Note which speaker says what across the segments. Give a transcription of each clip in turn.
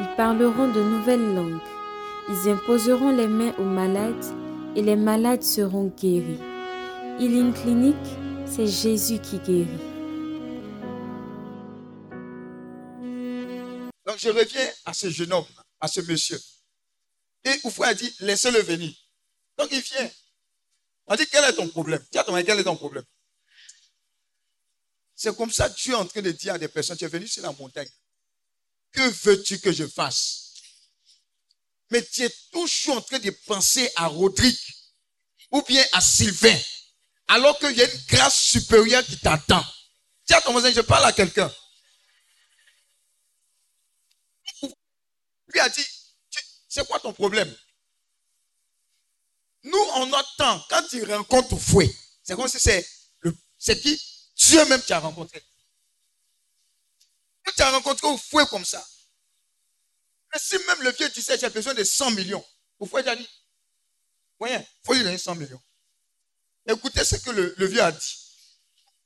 Speaker 1: Ils parleront de nouvelles langues. Ils imposeront les mains aux malades et les malades seront guéris. Healing Clinic, c'est Jésus qui guérit.
Speaker 2: Donc je reviens à ce jeune homme, à ce monsieur. Et Oufoué a dit, laissez-le venir. Donc il vient. On dit, quel est ton problème? Tiens, quel est ton problème? C'est comme ça que tu es en train de dire à des personnes, tu es venu sur la montagne. Que veux-tu que je fasse? Mais tu es toujours en train de penser à Rodrigue ou bien à Sylvain, alors qu'il y a une grâce supérieure qui t'attend. Tiens, ton voisin, je parle à quelqu'un. Lui a dit, c'est quoi ton problème? Nous, notre temps, quand tu rencontres fouet, c'est comme si c'est qui? Dieu même qui a rencontré. Tu as rencontré au fouet comme ça. Mais si même le vieux disait, j'ai besoin de 100 millions, au fouet, il dit, voyez, il faut lui donner 100 millions. Écoutez ce que le, vieux a dit.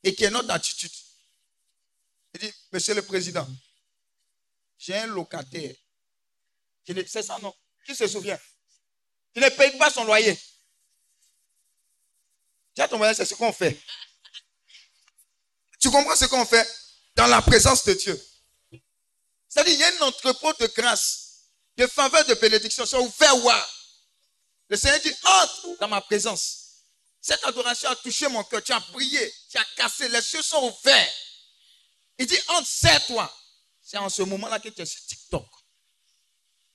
Speaker 2: Et qui est notre attitude. Il dit, Monsieur le Président, j'ai un locataire. C'est ça, non? Qui se souvient? Il ne paye pas son loyer. Tiens, ton c'est ce qu'on fait. Tu comprends ce qu'on fait? Dans la présence de Dieu C'est-à-dire, il y a un entrepôt de grâce, de faveur, de bénédiction. C'est ouvert, Le Seigneur dit, entre dans ma présence. Cette adoration a touché mon cœur. Tu as prié, tu as cassé, les cieux sont ouverts. Il dit, entre, serre-toi. C'est en ce moment-là que tu es sur TikTok.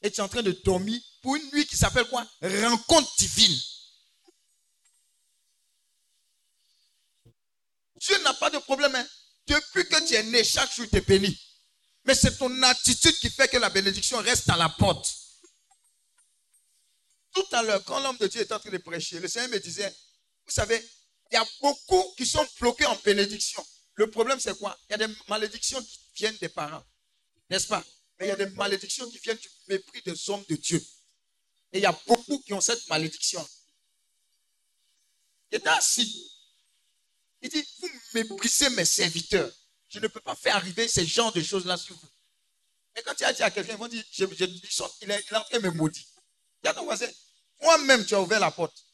Speaker 2: Et tu es en train de dormir pour une nuit qui s'appelle quoi? Rencontre divine. Dieu n'a pas de problème. Hein. Depuis que tu es né, chaque jour tu es béni. Mais c'est ton attitude qui fait que la bénédiction reste à la porte. Tout à l'heure, quand l'homme de Dieu était en train de prêcher, le Seigneur me disait, vous savez, il y a beaucoup qui sont bloqués en bénédiction. Le problème, c'est quoi? Il y a des malédictions qui viennent des parents. N'est-ce pas? Mais il y a des malédictions qui viennent du mépris des hommes de Dieu. Et il y a beaucoup qui ont cette malédiction. Est assis. Il dit, vous méprisez mes serviteurs. Je ne peux pas faire arriver ce genre de choses-là sur vous. Mais quand tu as dit à quelqu'un, ils vont dire, il, est, en train de me maudire. Moi-même, tu as ouvert la porte.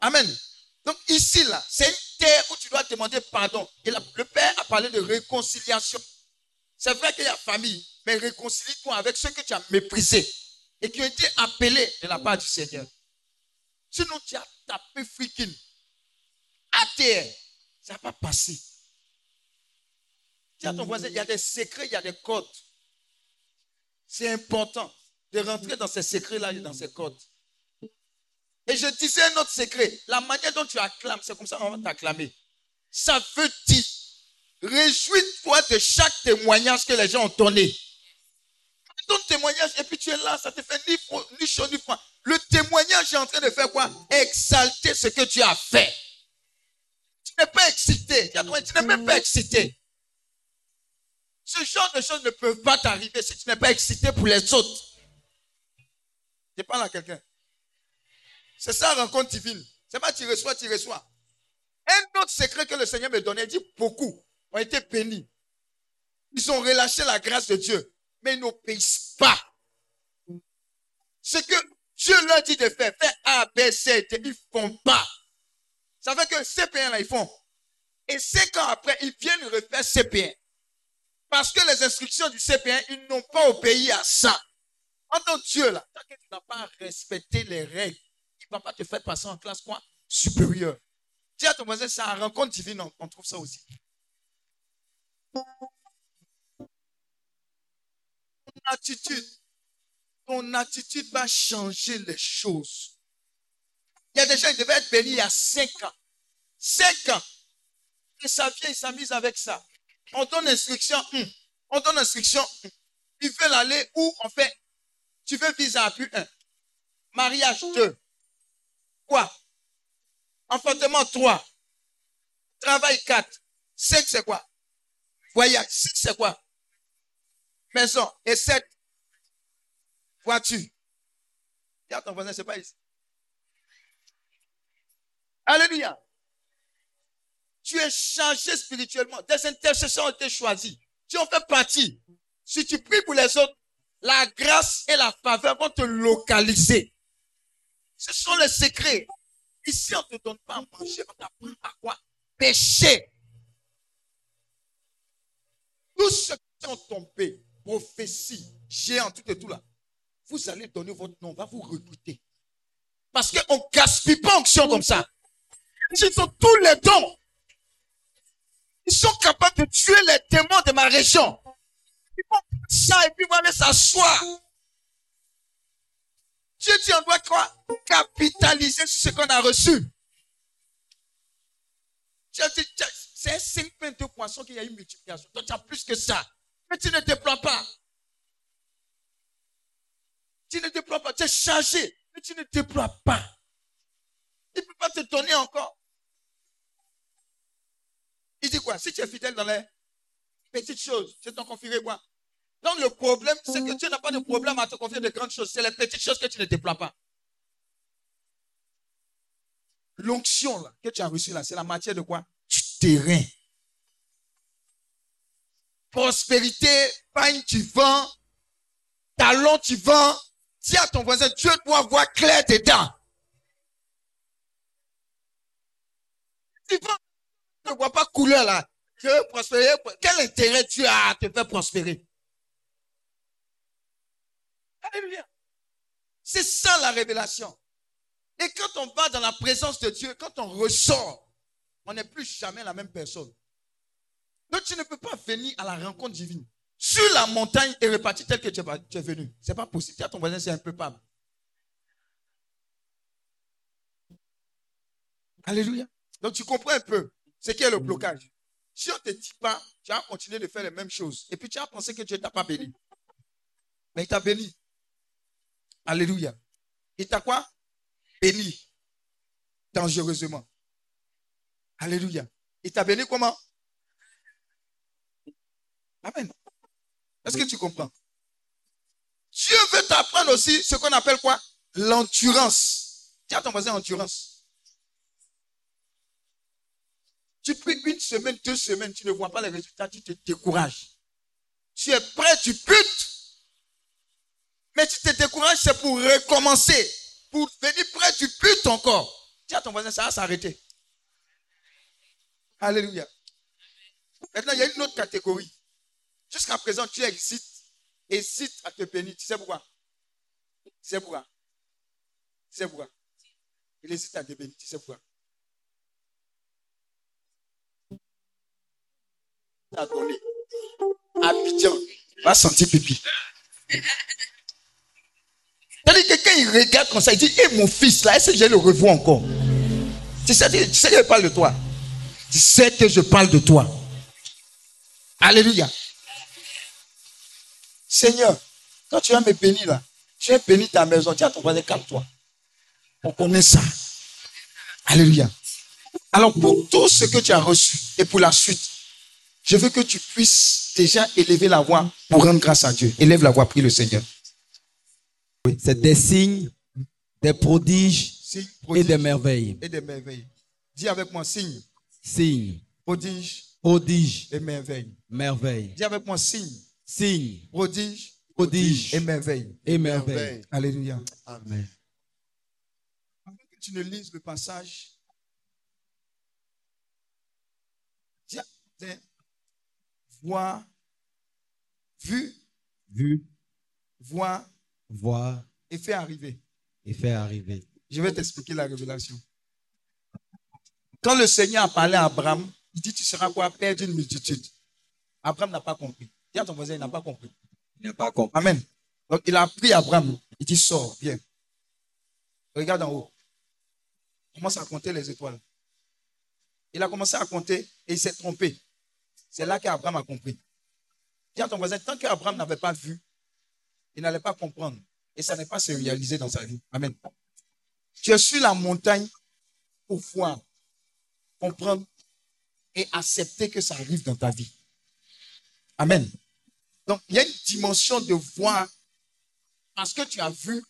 Speaker 2: Amen. Donc ici, là, c'est une terre où tu dois demander pardon. Et le Père a parlé de réconciliation. C'est vrai qu'il y a famille, mais réconcilie-toi avec ceux que tu as méprisés et qui ont été appelés de la part du Seigneur. Sinon, tu as tapé freaking. Terre, ça n'a pas passé. Dis à ton voisin, il y a des secrets, il y a des codes. C'est important de rentrer dans ces secrets-là et dans ces codes. Et je disais un autre secret. La manière dont tu acclames, c'est comme ça qu'on va t'acclamer. Ça veut dire, réjouis-toi de chaque témoignage que les gens ont donné. Ton témoignage, et puis tu es là, ça te fait ni, ni chaud ni froid. Le témoignage est en train de faire quoi? Exalter ce que tu as fait. N'es pas excité. Tu n'es même pas excité. Ce genre de choses ne peuvent pas t'arriver si tu n'es pas excité pour les autres. Je parle à quelqu'un. C'est ça, rencontre divine. C'est pas tu reçois, tu reçois. Un autre secret que le Seigneur me donnait, il dit beaucoup ont été bénis. Ils ont relâché la grâce de Dieu, mais ils n'obéissent pas. Ce que Dieu leur dit de faire, faire A, B, C, ils ne font pas. Ça veut que ces pays-là, ils font. Et cinq ans après, ils viennent refaire CP1. Parce que les instructions du CP1, ils n'ont pas obéi à ça. En tant que Dieu, là, tant que tu n'as pas respecté les règles, va pas te faire passer en classe quoi? Supérieure. Dis à ton voisin, c'est un rencontre divine, on, trouve ça aussi. Ton attitude, ton attitude va changer les choses. Il y a des gens qui devaient être bénis il y a cinq ans. Cinq ans. Et ça vient, il s'amuse avec ça. On donne instruction, on donne instruction. Ils veulent aller où on fait? Tu veux visa plus 1. Mariage 2. Quoi? Enfantement 3. Travail 4. 5 c'est quoi? Voyage 6 c'est quoi? Maison. Et 7. Voiture. À ton voisin, c'est pas ici. Alléluia. Tu es changé spirituellement. Des intercesseurs ont été choisis. Tu en fais partie. Si tu pries pour les autres, la grâce et la faveur vont te localiser. Ce sont les secrets. Ici, on ne te donne pas à manger, on t'apprend à quoi? Pécher. Tous ceux qui sont tombés, prophétie, géant, tout et tout là, vous allez donner votre nom, on va vous recruter. Parce qu'on ne gaspille pas onction comme ça. Ils ont tous les dons. Ils sont capables de tuer les démons de ma région. Ils vont ça et puis vont aller s'asseoir. Dieu dit, on doit quoi? Capitaliser ce qu'on a reçu. c'est un 5 de poissons qu'il y a une multiplication. Toi, tu as plus que ça. Mais tu ne déploies pas. Tu ne déploies pas. Tu es chargé. Mais tu ne déploies pas. Il ne peut pas te donner encore. Quoi? Si tu es fidèle dans les petites choses, tu t'en confierais quoi Donc le problème, c'est que tu n'as pas de problème à te confier de grandes choses. C'est les petites choses que tu ne déploies pas. L'onction que tu as reçue là, c'est la matière de quoi? Du terrain. Prospérité, pain tu vends, talent tu vends. Dis à ton voisin, Dieu doit voir clair dedans. Tu vends ne vois pas couleur là. Je veux prospérer? Quel intérêt tu as à te faire prospérer? Alléluia. C'est ça la révélation. Et quand on va dans la présence de Dieu, quand on ressort, on n'est plus jamais la même personne. Donc tu ne peux pas venir à la rencontre divine sur la montagne et repartir tel que tu es, venu. Ce n'est pas possible. Tu as ton voisin, c'est un peu pas. Alléluia. Donc tu comprends un peu. C'est qui est le mm. blocage? Si on ne te dit pas, tu vas continuer de faire les mêmes choses. Et puis tu as pensé que Dieu ne t'a pas béni. Mais il t'a béni. Alléluia. Il t'a quoi? Béni. Dangereusement. Alléluia. Il t'a béni comment? Amen. Est-ce que tu comprends? Dieu veut t'apprendre aussi ce qu'on appelle quoi? L'endurance. Tu as ton voisin endurance. Tu pries une semaine, deux semaines, tu ne vois pas les résultats, tu te décourages. Tu es prêt, tu butes. Mais tu te décourages, c'est pour recommencer. Pour venir prêt, tu butes encore. Dis à ton voisin, ça va s'arrêter. Alléluia. Maintenant, il y a une autre catégorie. Jusqu'à présent, tu hésites, hésites à te bénir. Tu sais pourquoi? Sais pourquoi? Sais pourquoi? Il hésite à te bénir. Tu sais pourquoi? À donné. Abidjan va sentir pipi. C'est-à-dire que quand il regarde comme ça, il dit, eh mon fils là, est-ce que je le revois encore? Tu sais, tu sais que je parle de toi. Tu sais que je parle de toi. Alléluia. Seigneur, quand tu vas me bénir là, tu vas bénir ta maison, tu as ton voisin, calme-toi. On connaît ça. Alléluia. Alors pour tout ce que tu as reçu et pour la suite, je veux que tu puisses déjà élever la voix pour rendre grâce à Dieu. Élève la voix, prie le Seigneur.
Speaker 3: Oui, c'est des signes, des prodiges, et des merveilles.
Speaker 2: Et des merveilles. Dis avec moi, signe.
Speaker 3: Signe.
Speaker 2: Prodige.
Speaker 3: Prodige.
Speaker 2: Et merveille.
Speaker 3: Merveille.
Speaker 2: Dis avec moi, signe.
Speaker 3: Signe.
Speaker 2: Prodige.
Speaker 3: Prodige.
Speaker 2: Et merveille.
Speaker 3: Et merveille.
Speaker 2: Alléluia.
Speaker 3: Amen.
Speaker 2: Avant que tu ne lises le passage, tiens, voir, vu,
Speaker 3: vu,
Speaker 2: voir,
Speaker 3: voir
Speaker 2: et fait arriver.
Speaker 3: Et fait arriver.
Speaker 2: Je vais t'expliquer la révélation. Quand le Seigneur a parlé à Abraham, il dit Tu seras quoi? Père d'une multitude. Abraham n'a pas compris. Dis à ton voisin, il n'a pas compris.
Speaker 3: Il n'a pas compris.
Speaker 2: Amen. Donc il a pris Abraham. Il dit Sors, viens. Regarde en haut. Il commence à compter les étoiles. Il a commencé à compter et il s'est trompé. C'est là qu'Abraham a compris. Dis à ton voisin, tant qu'Abraham n'avait pas vu, il n'allait pas comprendre. Et ça n'est pas se réaliser dans sa vie. Amen. Tu es sur la montagne pour voir, comprendre et accepter que ça arrive dans ta vie. Amen. Donc, il y a une dimension de voir parce que tu as vu,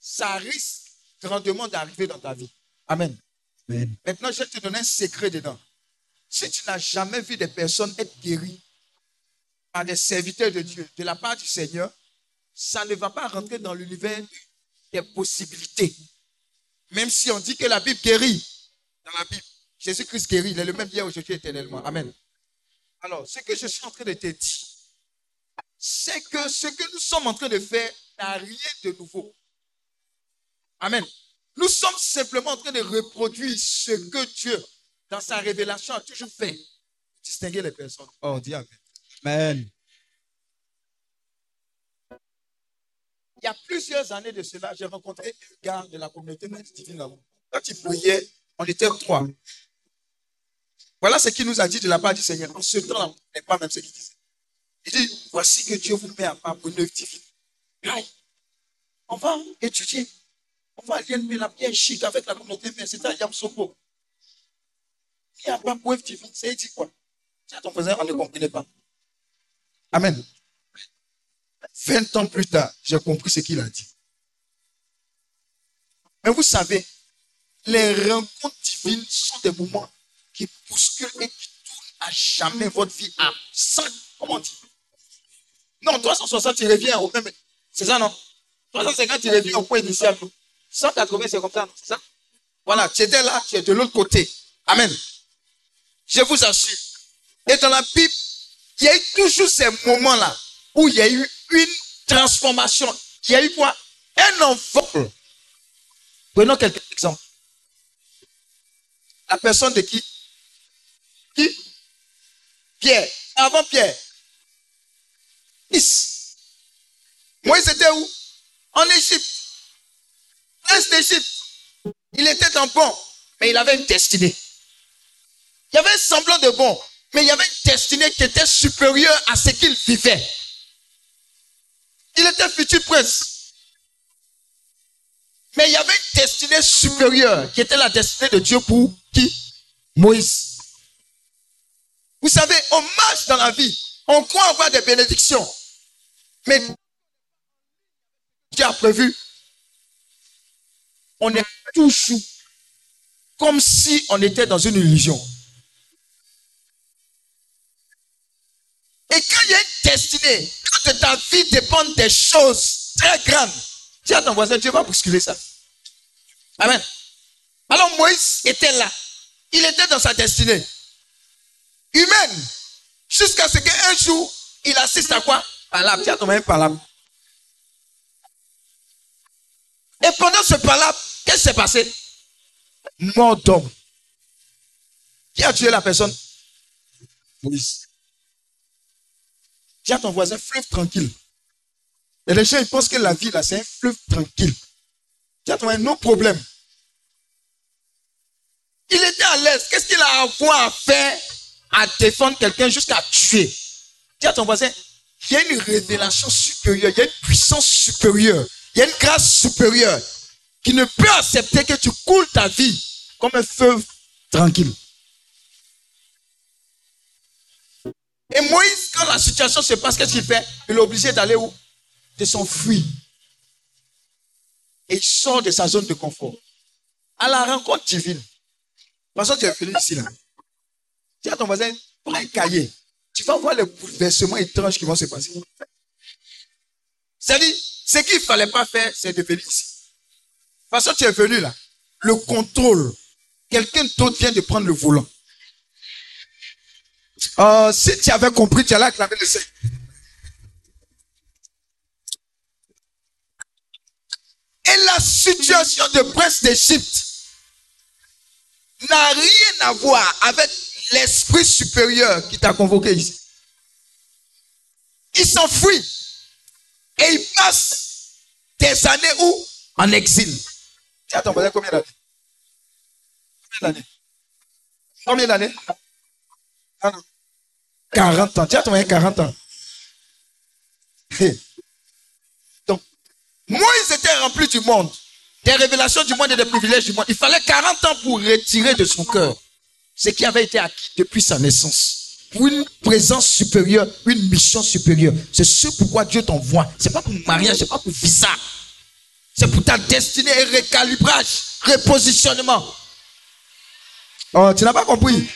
Speaker 2: ça risque grandement d'arriver dans ta vie. Amen. Maintenant, je vais te donner un secret dedans. Si tu n'as jamais vu des personnes être guéries par des serviteurs de Dieu, de la part du Seigneur, ça ne va pas rentrer dans l'univers des possibilités. Même si on dit que la Bible guérit, dans la Bible, Jésus-Christ guérit, il est le même hier, aujourd'hui, éternellement. Amen. Alors, ce que je suis en train de te dire, c'est que ce que nous sommes en train de faire n'a rien de nouveau. Amen. Nous sommes simplement en train de reproduire ce que Dieu, dans sa révélation, a toujours fait. Distinguer les personnes. Oh, dis Amen. Amen. Il y a plusieurs années de cela, j'ai rencontré un gars de la communauté divine Quand il priait, on était trois. Voilà ce qu'il nous a dit de la part du Seigneur. En ce temps, on n'est pas même ce qu'il disait. Il dit, voici que Dieu vous met à part pour une œuvre divine. On va étudier. On va aller la pierre chic avec la communauté, mais c'est un Yamsoko. Il n'y a pas pour œuvre divine. C'est dit quoi? C'est ton frère, on ne comprenait pas. Amen. 20 ans plus tard, j'ai compris ce qu'il a dit. Mais vous savez, les rencontres divines sont des moments qui bousculent et qui tournent à jamais votre vie à 100, comment dire Non, 360, tu reviens au même. C'est ça, non? 350, tu reviens au point initial. 180, c'est comme ça, non? C'est ça? Voilà, tu étais là, tu es de l'autre côté. Amen. Je vous assure. Et dans la Bible, il y a eu toujours ces moments-là où il y a eu une transformation. Il y a eu quoi Un enfant. Prenons quelques exemples. La personne de qui? Qui? Pierre. Avant Pierre. Moïse était où? En Égypte. Prince d'Égypte. Il était un bon, mais il avait une destinée. Il y avait un semblant de bon, mais il y avait une destinée qui était supérieure à ce qu'il vivait. Il était futur prince. Mais il y avait une destinée supérieure qui était la destinée de Dieu pour qui? Moïse. Vous savez, on marche dans la vie. On croit avoir des bénédictions. Mais Dieu a prévu. On est toujours comme si on était dans une illusion. Destinée, quand ta vie dépend des choses très grandes, dis à ton voisin, Dieu va bousculer ça. Amen. Alors Moïse était là. Il était dans sa destinée. Humaine. Jusqu'à ce qu'un jour, il assiste à quoi? Palabre. Tiens ton même palabre. Et pendant ce palabre, qu'est-ce qui s'est passé? Mort d'homme. Qui a tué la personne? Moïse. Dis à ton voisin, fleuve tranquille. Et les gens, ils pensent que la vie, là, c'est un fleuve tranquille. Dis à ton voisin, non problème. Il était à l'aise. Qu'est-ce qu'il a à avoir à faire à défendre quelqu'un jusqu'à tuer? Dis à ton voisin, il y a une révélation supérieure, il y a une puissance supérieure, il y a une grâce supérieure qui ne peut accepter que tu coules ta vie comme un feu tranquille. Et Moïse, quand la situation se passe, qu'est-ce qu'il fait? Il est obligé d'aller où? De s'enfuir. Et il sort de sa zone de confort. À la rencontre divine. Parce que tu es venu ici là. Dis à ton voisin, prends un cahier. Tu vas voir les bouleversements étranges qui vont se passer. C'est-à-dire, ce qu'il ne fallait pas faire, c'est de venir ici. Parce que tu es venu là. Le contrôle. Quelqu'un d'autre vient de prendre le volant. Euh, si tu avais compris, tu allais acclamer le Seigneur. Et la situation de prince d'Égypte n'a rien à voir avec l'esprit supérieur qui t'a convoqué ici. Il s'enfuit et il passe des années où? En exil. Attends, combien d'années? Combien d'années? Combien d'années? 40 ans. Tu as ton 40 ans. Moïse était rempli du monde, des révélations du monde et des privilèges du monde. Il fallait 40 ans pour retirer de son cœur ce qui avait été acquis depuis sa naissance. Pour une présence supérieure, une mission supérieure. C'est ce pourquoi Dieu t'envoie. C'est pas pour mariage, c'est pas pour visa. C'est pour ta destinée et recalibrage, repositionnement. Oh, tu n'as pas compris?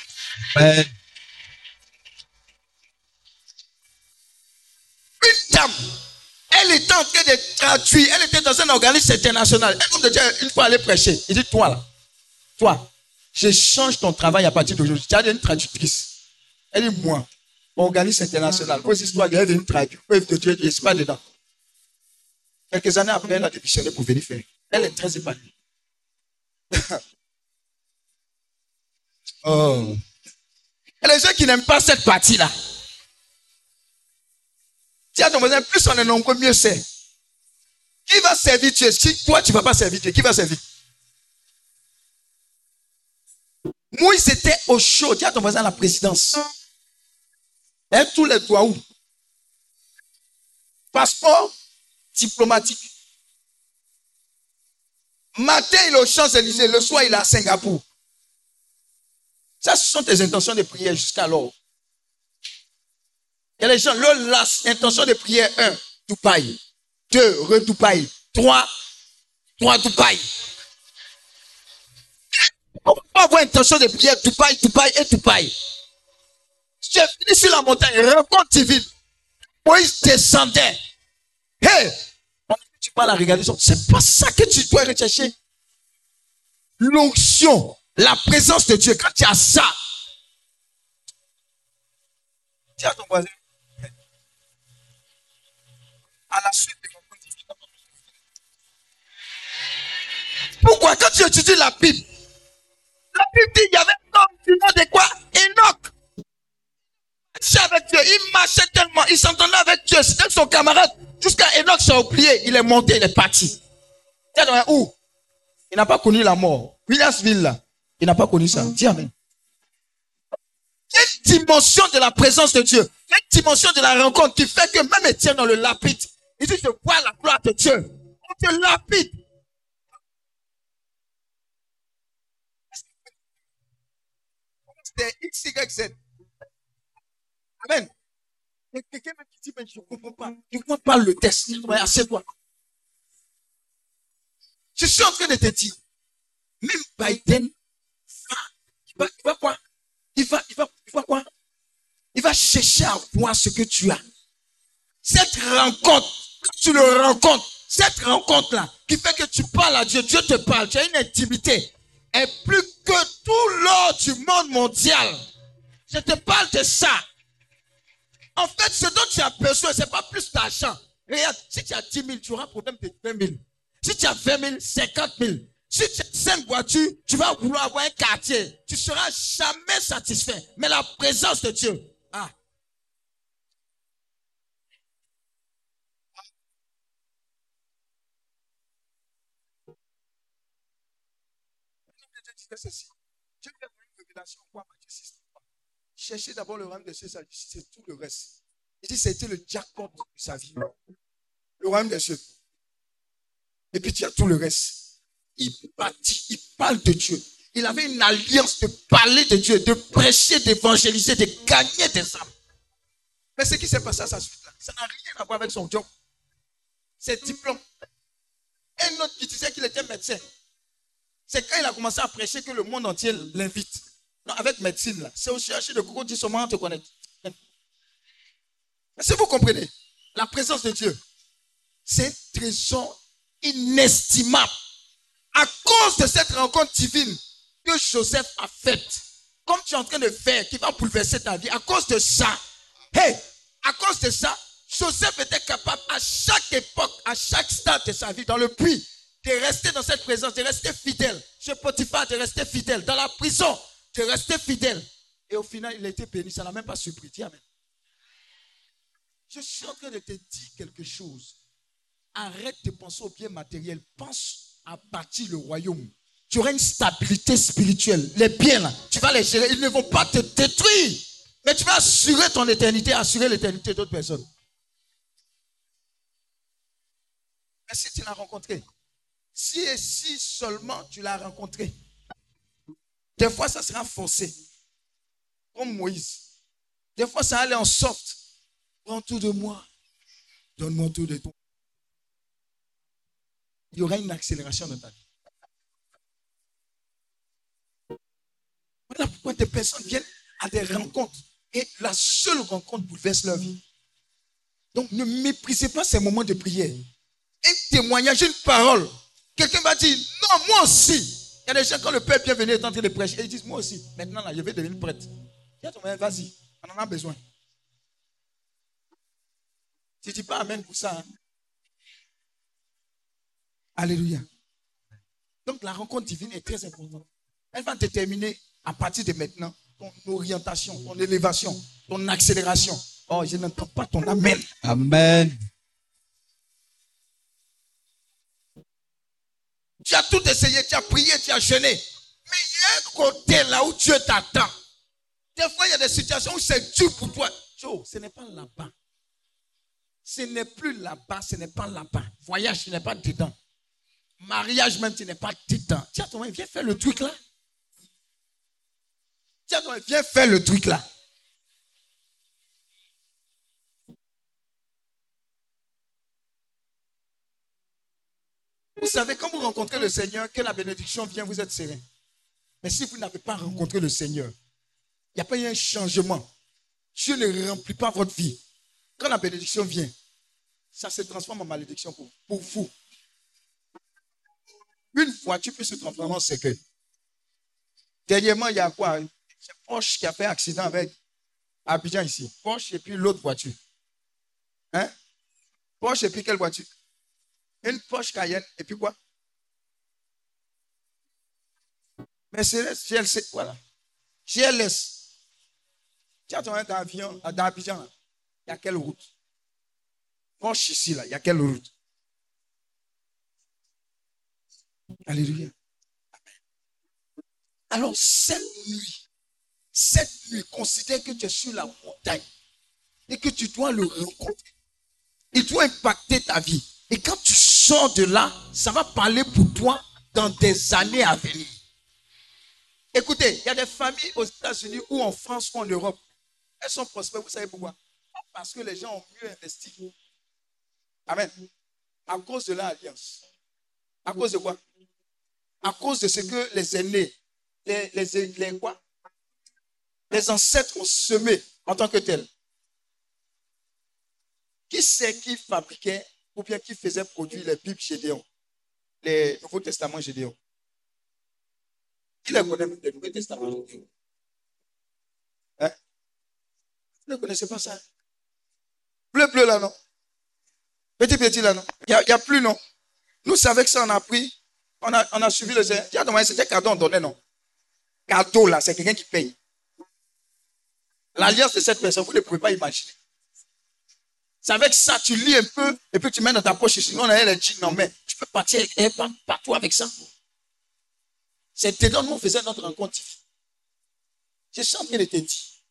Speaker 2: Une dame, elle était en train de traduire, elle était dans un organisme international. Un homme de une fois, prêcher. Il dit, toi là, toi, je change ton travail à partir d'aujourd'hui. Tu as une traductrice. Elle dit, moi, organisme international, vos histoires, elle est une traduire. de Dieu, je ne suis pas dedans. Quelques années après, elle a démissionné pour venir faire. Elle est très épanouie. oh. Les gens qui n'aiment pas cette partie-là. Tiens, ton voisin, plus on est nombreux, mieux c'est. Qui va servir Dieu? Si toi, tu ne vas pas servir Dieu, qui va servir? Moïse était au chaud. Tiens, ton voisin, la présidence. Et tous les doigts où? Passeport diplomatique. Matin, il est aux Champs-Élysées. Le soir, il est à Singapour. Ça, ce sont tes intentions de prière jusqu'alors. Il y a les gens, leur intention de prière, un, Dubaï. Deux, re Dubaï. Trois, trois Dubaï. On ne peut pas avoir intention de prière, Dubaï, Dubaï et Dubaï. Tu es venu sur la montagne, rencontre divine. Moïse descendait. Hey! Tu parles à regarder. C'est pas ça que tu dois rechercher. L'onction, la présence de Dieu, quand tu as ça, dis à ton voisin, à la suite de Pourquoi quand tu étudies la Bible, la Bible dit qu'il y avait un homme du nom de quoi? Enoch. C'est avec Dieu. Il marchait tellement, il s'entendait avec Dieu. C'était son camarade. Jusqu'à Enoch s'est oublié. Il est monté, il est parti. Où? Il n'a pas connu la mort. Williamsville, là. Il n'a pas connu ça. Dis Amen. Il dimension de la présence de Dieu. Une dimension de la rencontre qui fait que même Étienne dans le lapide, il dit, je vois la gloire de Dieu. On te lapide. C'est X, Y, Z. Amen. quelqu'un qui dit, mais je ne comprends pas. Je ne comprends pas le test. Assieds-toi. Je suis en train de te dire, même Biden il va, il va quoi il va, il va, il va quoi Il va chercher à voir ce que tu as. Cette rencontre, tu le rencontres, cette rencontre-là, qui fait que tu parles à Dieu, Dieu te parle, tu as une intimité, est plus que tout l'or du monde mondial. Je te parle de ça. En fait, ce dont tu as besoin, ce n'est pas plus d'argent. Regarde, si tu as 10 000, tu auras un problème de 20 000. Si tu as 20 000, 50 000. Si tu as 5 voitures, tu vas vouloir avoir un quartier. Tu ne seras jamais satisfait. Mais la présence de Dieu, ah. Dieu une révélation quoi Cherchez d'abord le royaume de Dieu, c'est tout le reste. Il dit, c'était le jackpot de sa vie. Le royaume de Dieu. Et puis tu as tout le reste. Il bâtit, il parle de Dieu. Il avait une alliance de parler de Dieu, de prêcher, d'évangéliser, de gagner des âmes. Mais ce qui s'est passé à sa suite là, ça n'a rien à voir avec son job. Ses diplômes. Un autre qui disait qu'il était médecin. C'est quand il a commencé à prêcher que le monde entier l'invite. Non, avec médecine, là. C'est aussi chercher de coco dit on te connaît. Mais si vous comprenez, la présence de Dieu, c'est un trésor inestimable. À cause de cette rencontre divine que Joseph a faite, comme tu es en train de faire, qui va bouleverser ta vie, à cause de ça, hey, à cause de ça, Joseph était capable à chaque époque, à chaque stade de sa vie, dans le puits, de rester dans cette présence, de rester fidèle. Chez Potiphar, de rester fidèle. Dans la prison, de rester fidèle. Et au final, il a été béni. Ça n'a même pas surpris. Je suis en train de te dire quelque chose. Arrête de penser au bien matériel. Pense à bâtir le royaume. Tu auras une stabilité spirituelle. Les biens tu vas les gérer. Ils ne vont pas te détruire. Mais tu vas assurer ton éternité, assurer l'éternité d'autres personnes. Mais si tu l'as rencontré, si et si seulement tu l'as rencontré, des fois ça sera forcé, comme Moïse. Des fois ça allait en soft. Prends tout de moi, donne-moi tout de toi. Il y aura une accélération dans ta vie. Voilà pourquoi des personnes viennent à des rencontres et la seule rencontre bouleverse leur vie. Donc ne méprisez pas ces moments de prière. Un témoignage, une parole. Quelqu'un va dire, non, moi aussi. Il y a des gens, quand le Père bienvenu est en de prêcher, ils disent, moi aussi. Maintenant, là, je vais devenir prêtre. Vas-y, on en a besoin. Tu ne dis pas Amen pour ça. Hein. Alléluia. Donc la rencontre divine est très importante. Elle va déterminer à partir de maintenant ton orientation, ton élévation, ton accélération. Oh, je n'entends pas ton Amen.
Speaker 3: Amen.
Speaker 2: Tu as tout essayé, tu as prié, tu as jeûné. Mais il y a un côté là où Dieu t'attend. Des fois, il y a des situations où c'est dur pour toi. Joe, ce n'est pas là-bas. Ce n'est plus là-bas, ce n'est pas là-bas. Voyage, ce n'est pas dedans. Mariage même, ce n'est pas dedans. Tiens, toi, viens faire le truc là. Tiens, toi, viens faire le truc là. Vous savez, quand vous rencontrez le Seigneur, que la bénédiction vient, vous êtes serein. Mais si vous n'avez pas rencontré le Seigneur, il n'y a pas eu un changement. Dieu ne remplit pas votre vie. Quand la bénédiction vient, ça se transforme en malédiction pour, vous. Une voiture peut se transformer en secret. Dernièrement, il y a quoi? C'est Porsche qui a fait accident avec Abidjan ici. Porsche et puis l'autre voiture. Hein? Porsche et puis quelle voiture? Une Porsche Cayenne et puis quoi? Mercedes, GLC, voilà. GLS. Tu as ton avion dans Abidjan, il y a quelle route? Porsche ici, là, il y a quelle route? Alléluia. Alors, cette nuit, cette nuit, considère que tu es sur la montagne et que tu dois le rencontrer. Il doit impacter ta vie. Et quand tu sors de là, ça va parler pour toi dans des années à venir. Écoutez, il y a des familles aux États-Unis ou en France ou en Europe. Elles sont prospères, vous savez pourquoi? Parce que les gens ont mieux investi. Amen. À cause de l'alliance. À cause de quoi? À cause de ce que les aînés, les, les, quoi? Les ancêtres ont semé en tant que tels. Qui c'est qui fabriquait ou bien qui faisait produire les Bibles Gédéon, les Nouveaux Testaments Gédéon Qui les connaît, les Nouveaux Testaments Gédéon? Hein? Vous ne connaissez pas ça? Bleu, bleu là, non? Petit, petit là, non? Il n'y a, a, plus, non? Nous, c'est avec ça on a pris on a, suivi le Seigneur. C'était cadeau, on donnait, non? Cadeau, là, c'est quelqu'un qui paye. L'alliance de cette personne, vous ne pouvez pas imaginer. C'est avec ça, tu lis un peu, et puis tu mets dans ta poche, sinon on a les jeans, non, mais tu peux partir partout avec ça. C'était dedans, nous, on faisait notre rencontre. Sens bien été dit.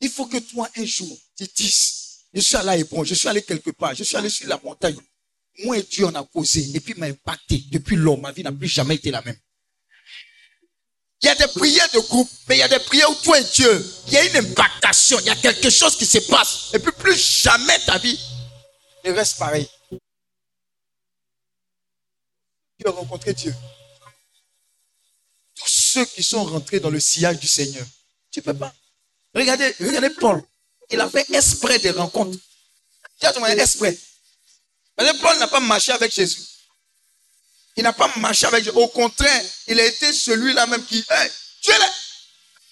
Speaker 2: Il faut que toi, un jour, tu dises, je suis allé à je suis allé quelque part, je suis allé sur la montagne, moi et Dieu, on a causé. Et puis, m'a impacté. Depuis lors, ma vie n'a plus jamais été la même. Il y a des prières de groupe, mais il y a des prières où toi et Dieu, il y a une impactation, il y a quelque chose qui se passe. Et puis, plus jamais ta vie ne reste pareil. Tu as rencontré Dieu. Tous ceux qui sont rentrés dans le sillage du Seigneur. Tu ne peux pas. Regardez, regardez Paul. Il a fait esprit de rencontres. Tu as ton esprit. Paul n'a pas marché avec Jésus. Il n'a pas marché avec Jésus. Au contraire, il a été celui-là même qui, hey, tu es là.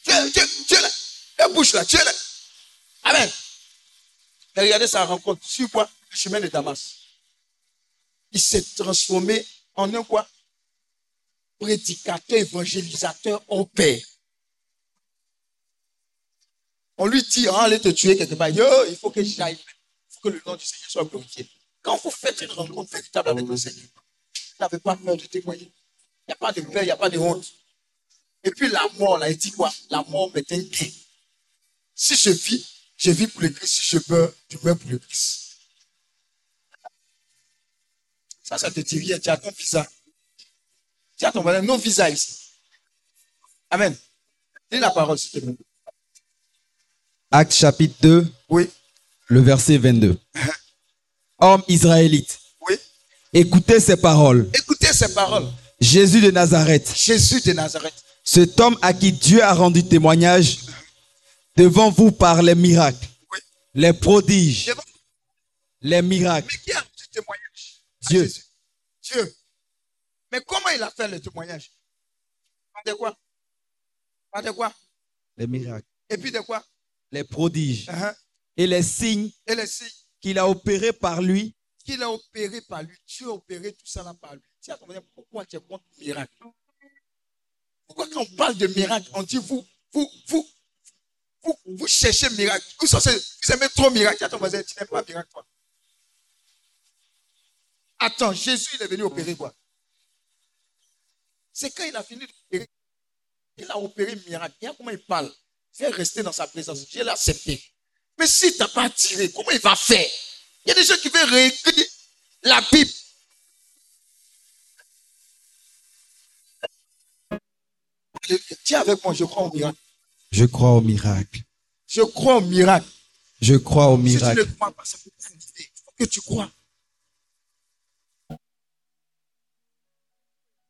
Speaker 2: Tu es, tu es, tu es là. La bouche là, tu es là. Amen. regardez sa rencontre. Sur quoi? Le chemin de Damas. Il s'est transformé en un quoi? Prédicateur, évangélisateur au Père. On lui dit, va aller te tuer quelque part. il faut que j'aille. Il faut que le nom du Seigneur soit glorifié. Quand vous faites une rencontre véritable avec le Seigneur, n'avez pas peur de témoigner. Il n'y a pas de peur, il n'y a pas de honte. Et puis la mort, là, il dit quoi? La mort m'est un gain. Si je vis, je vis pour le Christ. Si je meurs, je meurs pour le Christ. Ça, ça te dit rien. Tu as ton visa. Tu as ton voisin, nos visas ici. Amen. Dis la parole, s'il te plaît.
Speaker 3: Acte chapitre 2,
Speaker 2: Oui.
Speaker 3: le verset 22. Homme israélite. Écoutez ces paroles.
Speaker 2: Écoutez ces paroles.
Speaker 3: Jésus de Nazareth,
Speaker 2: Jésus de Nazareth.
Speaker 3: cet homme à qui Dieu a rendu témoignage devant vous par les miracles,
Speaker 2: Oui.
Speaker 3: les prodiges,
Speaker 2: Devant- Mais
Speaker 3: les miracles.
Speaker 2: qui a rendu témoignage
Speaker 3: Dieu.
Speaker 2: Jésus? Dieu. Mais comment il a fait le témoignage? Par de quoi? Par de quoi?
Speaker 3: Les miracles,
Speaker 2: Et puis de quoi?
Speaker 3: Les prodiges
Speaker 2: Uh-huh.
Speaker 3: et les signes
Speaker 2: Et les signes
Speaker 3: qu'il a opérés par lui
Speaker 2: qu'il a opéré par lui. Dieu a opéré tout ça là par lui. Ton voisin, pourquoi tu es contre le miracle? Pourquoi quand on parle de miracle, on dit vous, vous, vous, vous, vous cherchez miracle. Vous, vous aimez trop miracle. Tiens, ton voisin, tu n'aimes pas miracle, toi. Attends, Jésus, il est venu opérer quoi? C'est quand il a fini d'opérer. Il a opéré miracle. Regarde comment il parle. Est resté dans sa présence. Dieu l'a accepté. Mais si tu n'as pas attiré, comment il va faire? Il y a des gens qui veulent réécrire la Bible. Tiens avec moi, je crois au miracle.
Speaker 3: Je crois au miracle.
Speaker 2: Je crois au miracle.
Speaker 3: Je crois au
Speaker 2: Si tu ne
Speaker 3: miracle.
Speaker 2: crois pas, ça peut. Il faut que tu crois.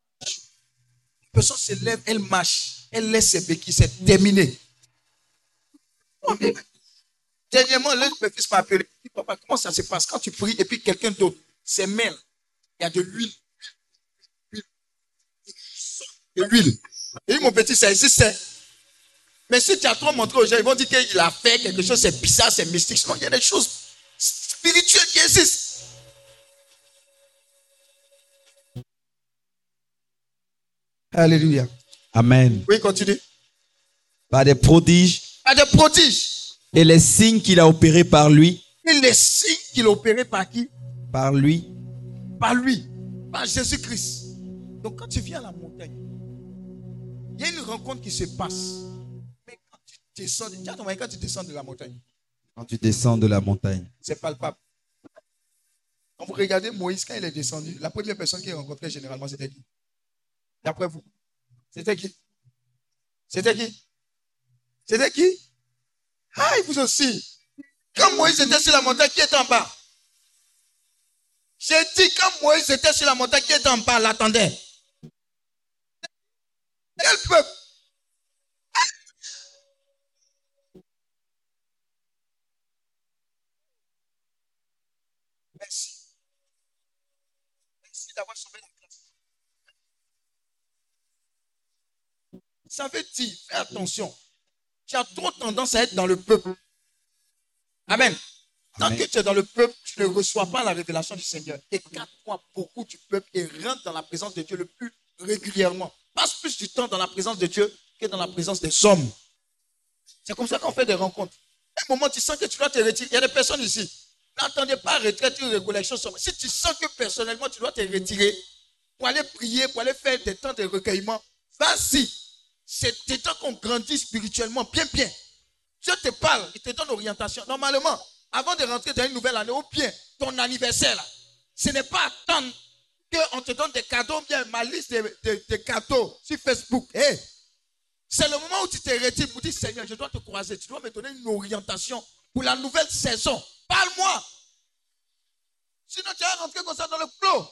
Speaker 2: La personne se lève, elle marche, elle laisse ses béquilles, c'est terminé. Oh, mais- Dernièrement, l'un de mes fils m'a appelé. Il dit, Papa, comment ça se passe quand tu pries et puis quelqu'un d'autre, ses mains, il y a de l'huile. Huile. De l'huile. Et mon petit, ça existe. hein. Mais si tu as trop montré aux gens, ils vont dire qu'il a fait quelque chose, c'est bizarre, c'est mystique. Non, il y a des choses spirituelles qui existent. Alléluia.
Speaker 3: Amen.
Speaker 2: Oui, continue.
Speaker 3: Par des prodiges
Speaker 2: Pas de prodiges.
Speaker 3: Et les signes qu'il a opérés par lui,
Speaker 2: Et les signes qu'il a opérés par qui?
Speaker 3: Par lui,
Speaker 2: Par lui. Par Jésus-Christ. Donc quand tu viens à la montagne, il y a une rencontre qui se passe. Mais quand tu descends, quand tu descends de la montagne,
Speaker 3: quand tu descends de la montagne.
Speaker 2: c'est palpable. Quand vous regardez Moïse, quand il est descendu, la première personne qu'il rencontrait généralement, c'était qui? D'après vous C'était qui? C'était qui? C'était qui? Ah, il vous aussi. Quand Moïse était sur la montagne, qui était en bas? J'ai dit, quand Moïse était sur la montagne, qui était en bas, l'attendait. Quel peuple? Merci. Merci d'avoir sauvé la classe. Ça veut dire, fais attention. Tu as trop tendance à être dans le peuple. Amen. Tant
Speaker 3: Amen.
Speaker 2: que tu es dans le peuple, tu ne reçois pas la révélation du Seigneur. Écarte-toi beaucoup du peuple et rentre dans la présence de Dieu le plus régulièrement. Passe plus du temps dans la présence de Dieu que dans la présence des hommes. C'est comme ça qu'on fait des rencontres. À un moment, tu sens que tu dois te retirer. Il y a des personnes ici. N'attendez pas à retraite une récollection. Si tu sens que personnellement, tu dois te retirer pour aller prier, pour aller faire des temps de recueillement, vas-y. C'est temps qu'on grandit spirituellement bien, bien. Dieu te parle, il te donne orientation. Normalement, avant de rentrer dans une nouvelle année, ou bien ton anniversaire, ce n'est pas attendre qu'on te donne des cadeaux, bien ma liste de cadeaux sur Facebook. Hey, c'est le moment où tu te retires pour dire Seigneur, je dois te croiser. Tu dois me donner une orientation pour la nouvelle saison. Parle-moi. Sinon, tu vas rentrer comme ça dans le flot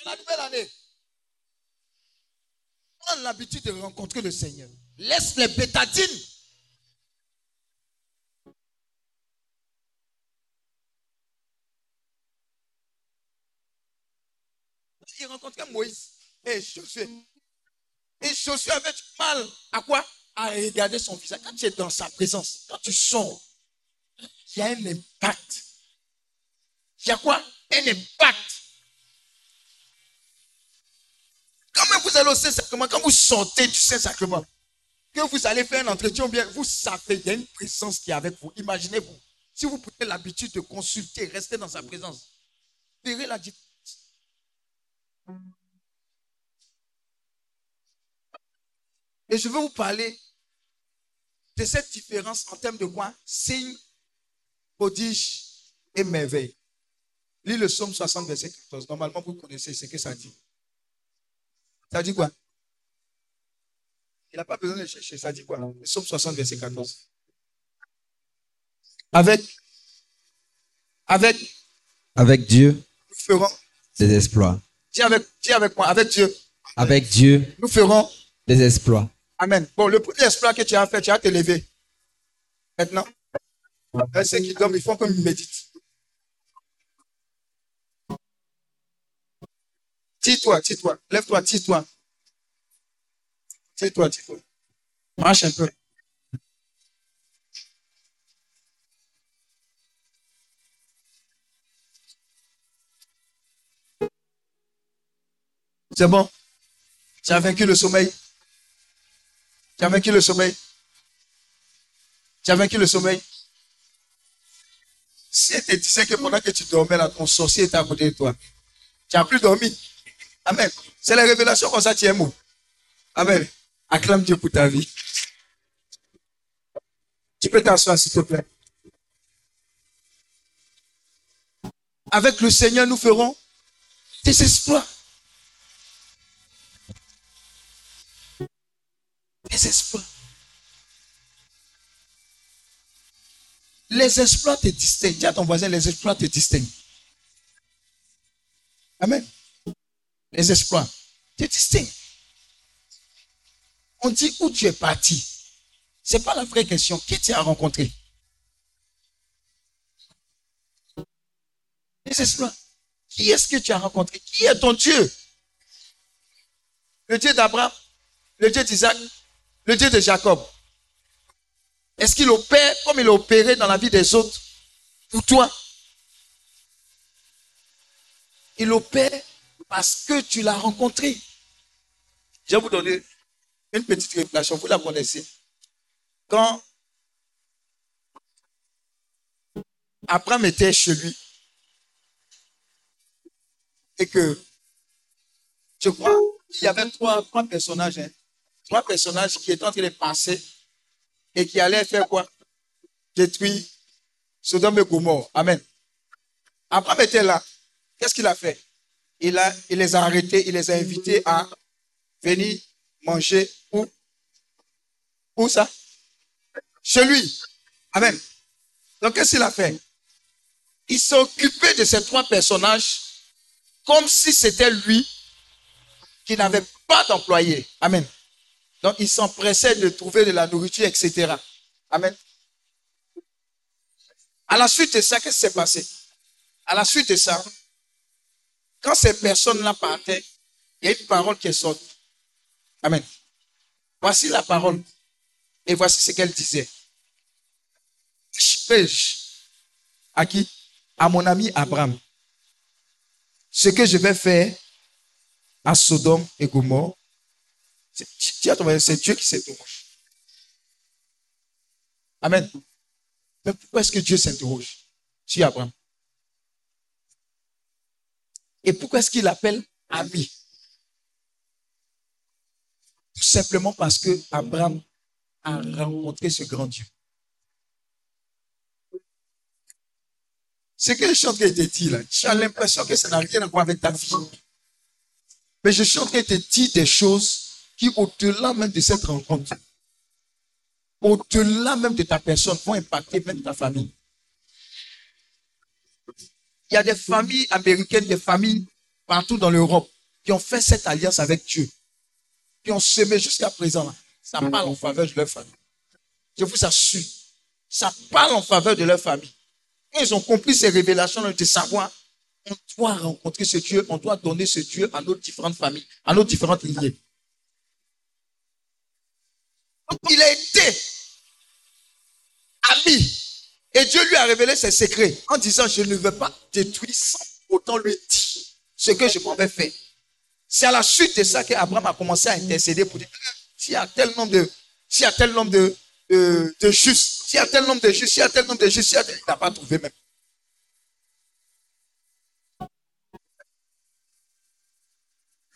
Speaker 2: de la nouvelle année. Prends l'habitude de rencontrer le Seigneur. Laisse les bétadines. Il rencontrait Moïse et Josué. Et Josué avait du mal à quoi? À regarder son visage. Quand tu es dans sa présence, quand tu sors, il y a un impact. Il y a quoi? Un impact. Quand même vous allez au Saint-Sacrement, quand vous sortez du Saint-Sacrement, que vous allez faire un entretien, vous savez, il y a une présence qui est avec vous. Imaginez-vous, si vous prenez l'habitude de consulter, rester dans sa présence, verrez la différence. Et je vais vous parler de cette différence en termes de quoi? Signe, prodige et merveille. Lis le psaume 60, verset 14. Normalement, vous connaissez ce que ça dit. Ça dit quoi? Il n'a pas besoin de chercher. Ça dit quoi Le psaume 60, verset 14. Avec, avec,
Speaker 3: Avec Dieu,
Speaker 2: nous ferons,
Speaker 3: des exploits.
Speaker 2: dis avec, dis avec moi, avec Dieu,
Speaker 3: Avec Dieu,
Speaker 2: nous ferons.
Speaker 3: des exploits.
Speaker 2: Amen. Bon, le premier exploit que tu as fait, tu as te levé. Maintenant, ceux qui dorment, il faut qu'ils méditent. Tire-toi, tire-toi. Lève-toi, tire-toi. Tire-toi, tire-toi. Marche un peu. C'est bon? Tu as vaincu le sommeil? Tu as vaincu le sommeil? Tu as vaincu le sommeil? Si te disait que pendant que tu dormais là, ton sorcier était à côté de toi, tu n'as plus dormi. Amen. C'est la révélation comme ça, tu. Amen. Acclame Dieu pour ta vie. Tu peux t'asseoir, s'il te plaît. Avec le Seigneur, nous ferons des exploits. Des exploits. Les exploits te distinguent. Dis à ton voisin, les exploits te distinguent. Amen. Les exploits te distinguent. On dit où tu es parti. Ce n'est pas la vraie question. Qui tu as rencontré? Les exploits. Qui est-ce que tu as rencontré? Qui est ton Dieu? Le Dieu d'Abraham, le Dieu d'Isaac, le Dieu de Jacob. Est-ce qu'il opère comme il a opéré dans la vie des autres pour toi? Il opère parce que tu l'as rencontré. Je vais vous donner une petite révélation. Vous la connaissez. Quand Abraham était chez lui et que je crois il y avait trois, trois personnages, hein. trois personnages qui étaient en train de passer et qui allaient faire quoi? Détruire Sodome et Gomorre. Amen. Abraham était là. Qu'est-ce qu'il a fait? Il, les a arrêtés, il les a invités à venir manger où? Où ça? Chez lui. Amen. Donc qu'est-ce qu'il a fait? Il s'est occupé de ces trois personnages comme si c'était lui qui n'avait pas d'employé. Amen. Donc, il s'empressait de trouver de la nourriture, etc. Amen. À la suite de ça, qu'est-ce qui s'est passé? À la suite de ça, quand ces personnes-là partaient, il y a une parole qui est sortie. Amen. Voici la parole. Et voici ce qu'elle disait. À qui? À mon ami Abraham. Ce que je vais faire à Sodome et Gomorre, c'est Dieu qui s'interroge. Amen. Mais pourquoi est-ce que Dieu s'interroge sur Abraham? Et pourquoi est-ce qu'il appelle ami Tout simplement parce que Abraham a rencontré ce grand Dieu. Ce que je suis en train de te dire là, tu as l'impression que ça n'a rien à voir avec ta vie. Mais je train de te dire des choses qui, au-delà même de cette rencontre, au-delà même de ta personne, vont impacter même ta famille. Il y a des familles américaines, des familles partout dans l'Europe qui ont fait cette alliance avec Dieu, qui ont semé jusqu'à présent. Ça parle en faveur de leur famille. Je vous assure, ça parle en faveur de leur famille. ils ont compris ces révélations de savoir, on doit rencontrer ce Dieu, on doit donner ce Dieu à nos différentes familles, à nos différentes lignées. Il a été ami. Et Dieu lui a révélé ses secrets en disant, je ne veux pas détruire sans autant lui dire ce que je m'avais fait. C'est à la suite de ça qu'Abraham a commencé à intercéder pour dire, s'il y a tel nombre de, s'il y a tel nombre de, de, justes, s'il y a tel nombre de justes, s'il y a tel nombre de justes, il n'a pas trouvé même.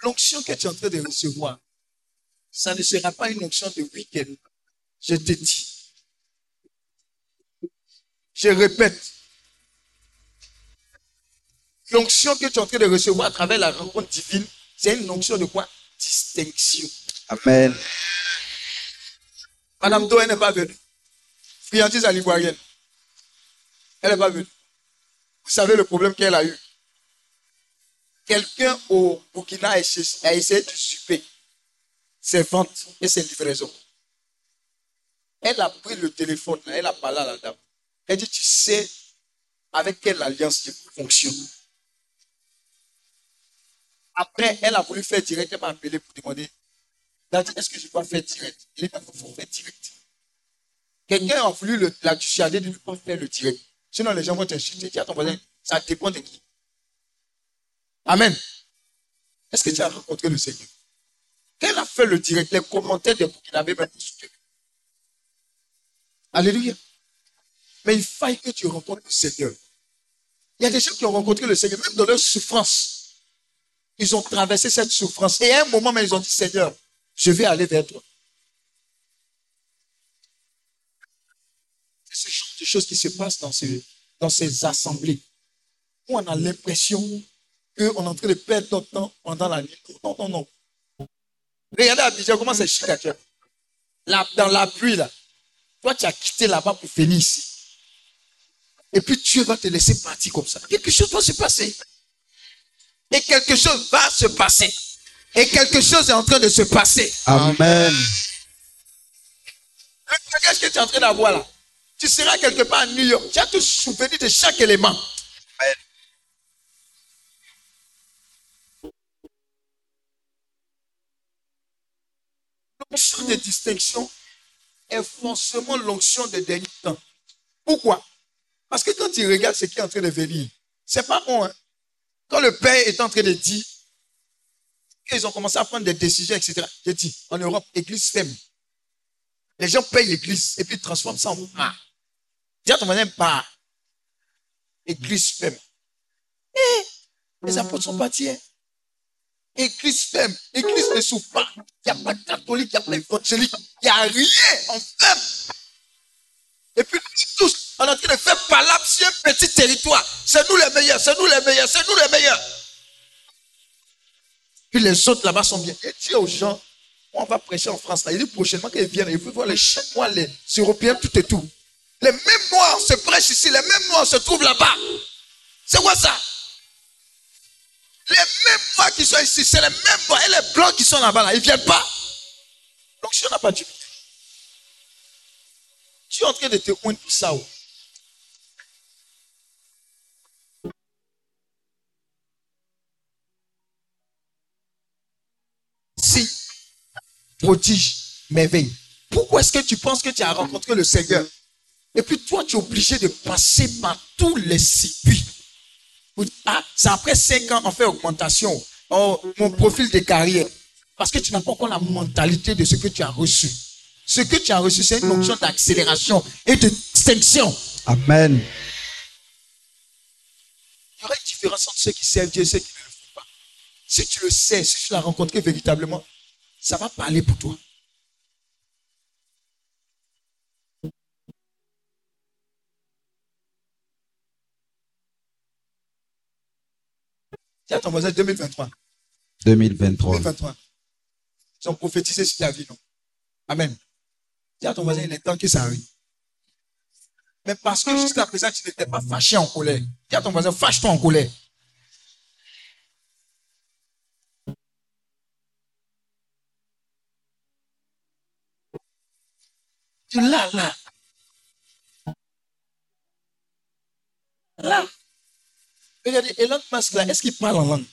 Speaker 2: L'onction que tu es en train de recevoir, ça ne sera pas une onction de week-end. Je te dis. Je répète. L'onction que tu es en train de recevoir à travers la rencontre divine, c'est une onction de quoi? Distinction.
Speaker 3: Amen.
Speaker 2: Madame Do, elle n'est pas venue. Friandise à l'ivoirienne. Elle n'est pas venue. Vous savez le problème qu'elle a eu. Quelqu'un au Burkina a essayé de super ses ventes et ses livraisons. Elle a pris le téléphone, elle a parlé à la dame. Elle dit, tu sais avec quelle alliance tu fonctionnes. Après, elle a voulu faire direct, elle m'a appelé pour demander, est-ce que je peux faire direct? Il est faut faire direct. Quelqu'un a voulu le, la dissuader de ne pas faire le direct. Sinon, les gens vont t'insulter. Dis à ton voisin, ça dépend de qui. Amen. Est-ce que tu as rencontré le Seigneur? Quand elle a fait le direct, les commentaires des qu'il avait même soutenu. Alléluia. Mais il faille que tu rencontres le Seigneur. Il y a des gens qui ont rencontré le Seigneur, même dans leur souffrance. Ils ont traversé cette souffrance. Et à un moment, ils ont dit, Seigneur, je vais aller vers toi. C'est ce genre de choses qui se passent dans, dans ces assemblées. Où on a l'impression qu'on est en train de perdre notre temps pendant la nuit. Non, non, non. Regardez Abidjan, comment c'est chic là, Dans la pluie, là. Toi, tu as quitté là-bas pour venir ici. Et puis Dieu va te laisser partir comme ça. Quelque chose va se passer. Et quelque chose va se passer. Et quelque chose est en train de se passer.
Speaker 3: Amen.
Speaker 2: Qu'est-ce que tu es en train d'avoir là Tu seras quelque part à New York. Tu as te souvenir de chaque élément. Amen. L'onction de distinction est forcément l'onction de dernier temps. Pourquoi? Parce que quand tu regardes ce qui est en train de venir, c'est pas bon. Hein? Quand le Père est en train de dire, ils ont commencé à prendre des décisions, etc. J'ai dit, en Europe, église ferme. Les gens payent l'église et puis ils transforment ça en part. Dis à ton voisin, pas. Église ferme. Et les apôtres sont partis. Hein. Église ferme. Église ne souffre pas. Il n'y a pas de catholique, il n'y a pas d'évangélique. Il n'y a rien en ferme. Et puis tous, on est en train de faire un petit territoire. C'est nous les meilleurs, c'est nous les meilleurs, c'est nous les meilleurs. Puis les autres là-bas sont bien. Et dis aux gens, on va prêcher en France. Là. Il dit prochainement qu'ils viennent, ils veulent voir les Chinois, les Européens, tout et tout. Les mêmes noirs se prêchent ici, les mêmes noirs se trouvent là-bas. C'est quoi ça? Les mêmes noirs qui sont ici, c'est les mêmes noirs. Et les blancs qui sont là-bas, là, ils ne viennent pas. Donc si on n'a pas du en train de te pointer pour ça. Oh. Si, prodige, merveille. Pourquoi est-ce que tu penses que tu as rencontré le Seigneur? Et puis toi, tu es obligé de passer par tous les circuits. Ah, c'est après cinq ans, on fait augmentation. Oh, mon profil de carrière. Parce que tu n'as pas encore la mentalité de ce que tu as reçu. Ce que tu as reçu, c'est une onction d'accélération et de distinction.
Speaker 3: Amen.
Speaker 2: Il y aura une différence entre ceux qui servent Dieu et ceux qui ne le font pas. Si tu le sais, si tu l'as rencontré véritablement, ça va parler pour toi. Tiens, ton voisin 2023.
Speaker 3: 2023.
Speaker 2: 2023. Ils ont prophétisé sur ta vie, non? Amen. Dis à ton voisin, il est temps que ça. Mais parce que jusqu'à présent, tu n'étais pas fâché en colère. Dis à ton voisin, fâche-toi en colère. Tu l'as là. Là. Regardez, Elon Musk là, est-ce qu'il parle en langue?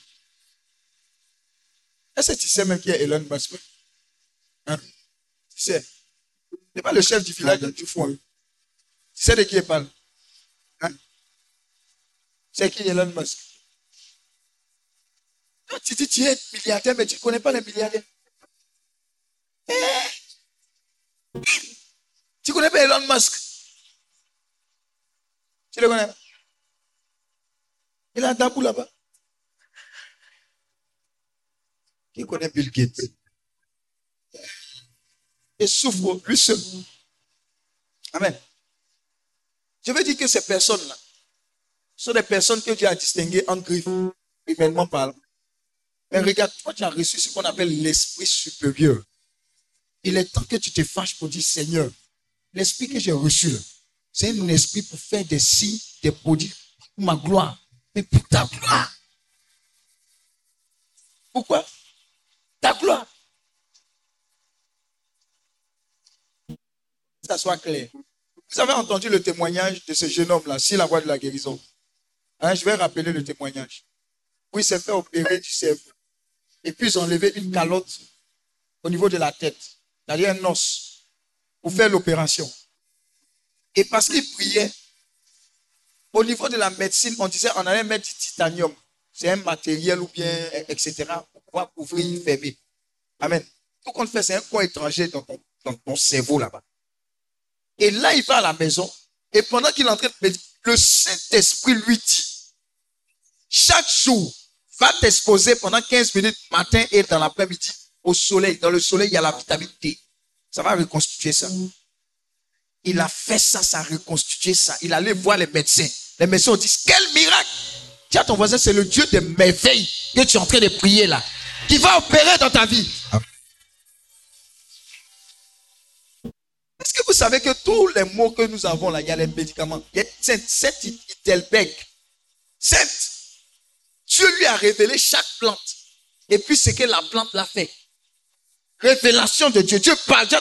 Speaker 2: Est-ce que tu sais même qui est Elon Musk? Hein? Tu sais pas le chef du village du foin. Tu sais de qui parle hein? C'est qui Elon Musk? Tu dis tu es milliardaire, mais tu ne connais pas les milliardaires. Eh? Tu connais pas Elon Musk? Tu le connais? Il a un tabou là-bas. Qui connaît Bill Gates? Et souffre lui seul. Amen. Je veux dire que ces personnes-là, sont des personnes que Dieu a distinguées en griffes, humainement parlant. Mais regarde, toi, tu as reçu ce qu'on appelle l'esprit supérieur. Il est temps que tu te fâches pour dire, Seigneur, l'esprit que j'ai reçu, c'est un esprit pour faire des signes, des prodiges, pour ma gloire, mais pour ta gloire. Pourquoi? Ta gloire. Ça soit clair. Vous avez entendu le témoignage de ce jeune homme-là, si la voix de la guérison. Hein, je vais rappeler le témoignage. Oui, il s'est fait opérer du cerveau. Et puis ils ont une calotte au niveau de la tête, c'est-à-dire un os, pour faire l'opération. Et parce qu'il priait, au niveau de la médecine, on disait on allait mettre du titanium. C'est un matériel ou bien, etc., pour pouvoir couvrir, fermer. Amen. Tout qu'on fait, c'est un coin étranger dans ton cerveau là-bas. Et là, il va à la maison. Et pendant qu'il est en train de méditer, le Saint-Esprit lui dit, chaque jour, va t'exposer pendant 15 minutes matin et dans l'après-midi au soleil. Dans le soleil, il y a la vitamine D. Ça va reconstituer ça. Il a fait ça, ça a reconstitué ça. Il allait voir les médecins. Les médecins dit, quel miracle. Tiens, ton voisin, c'est le Dieu des merveilles que tu es en train de prier là, qui va opérer dans ta vie. Est-ce que vous savez que tous les mots que nous avons là, il y a les médicaments. Il y a Hitelberg. Sainte, Dieu lui a révélé chaque plante. Et puis ce que la plante l'a fait. Révélation de Dieu. Dieu parle. Dieu.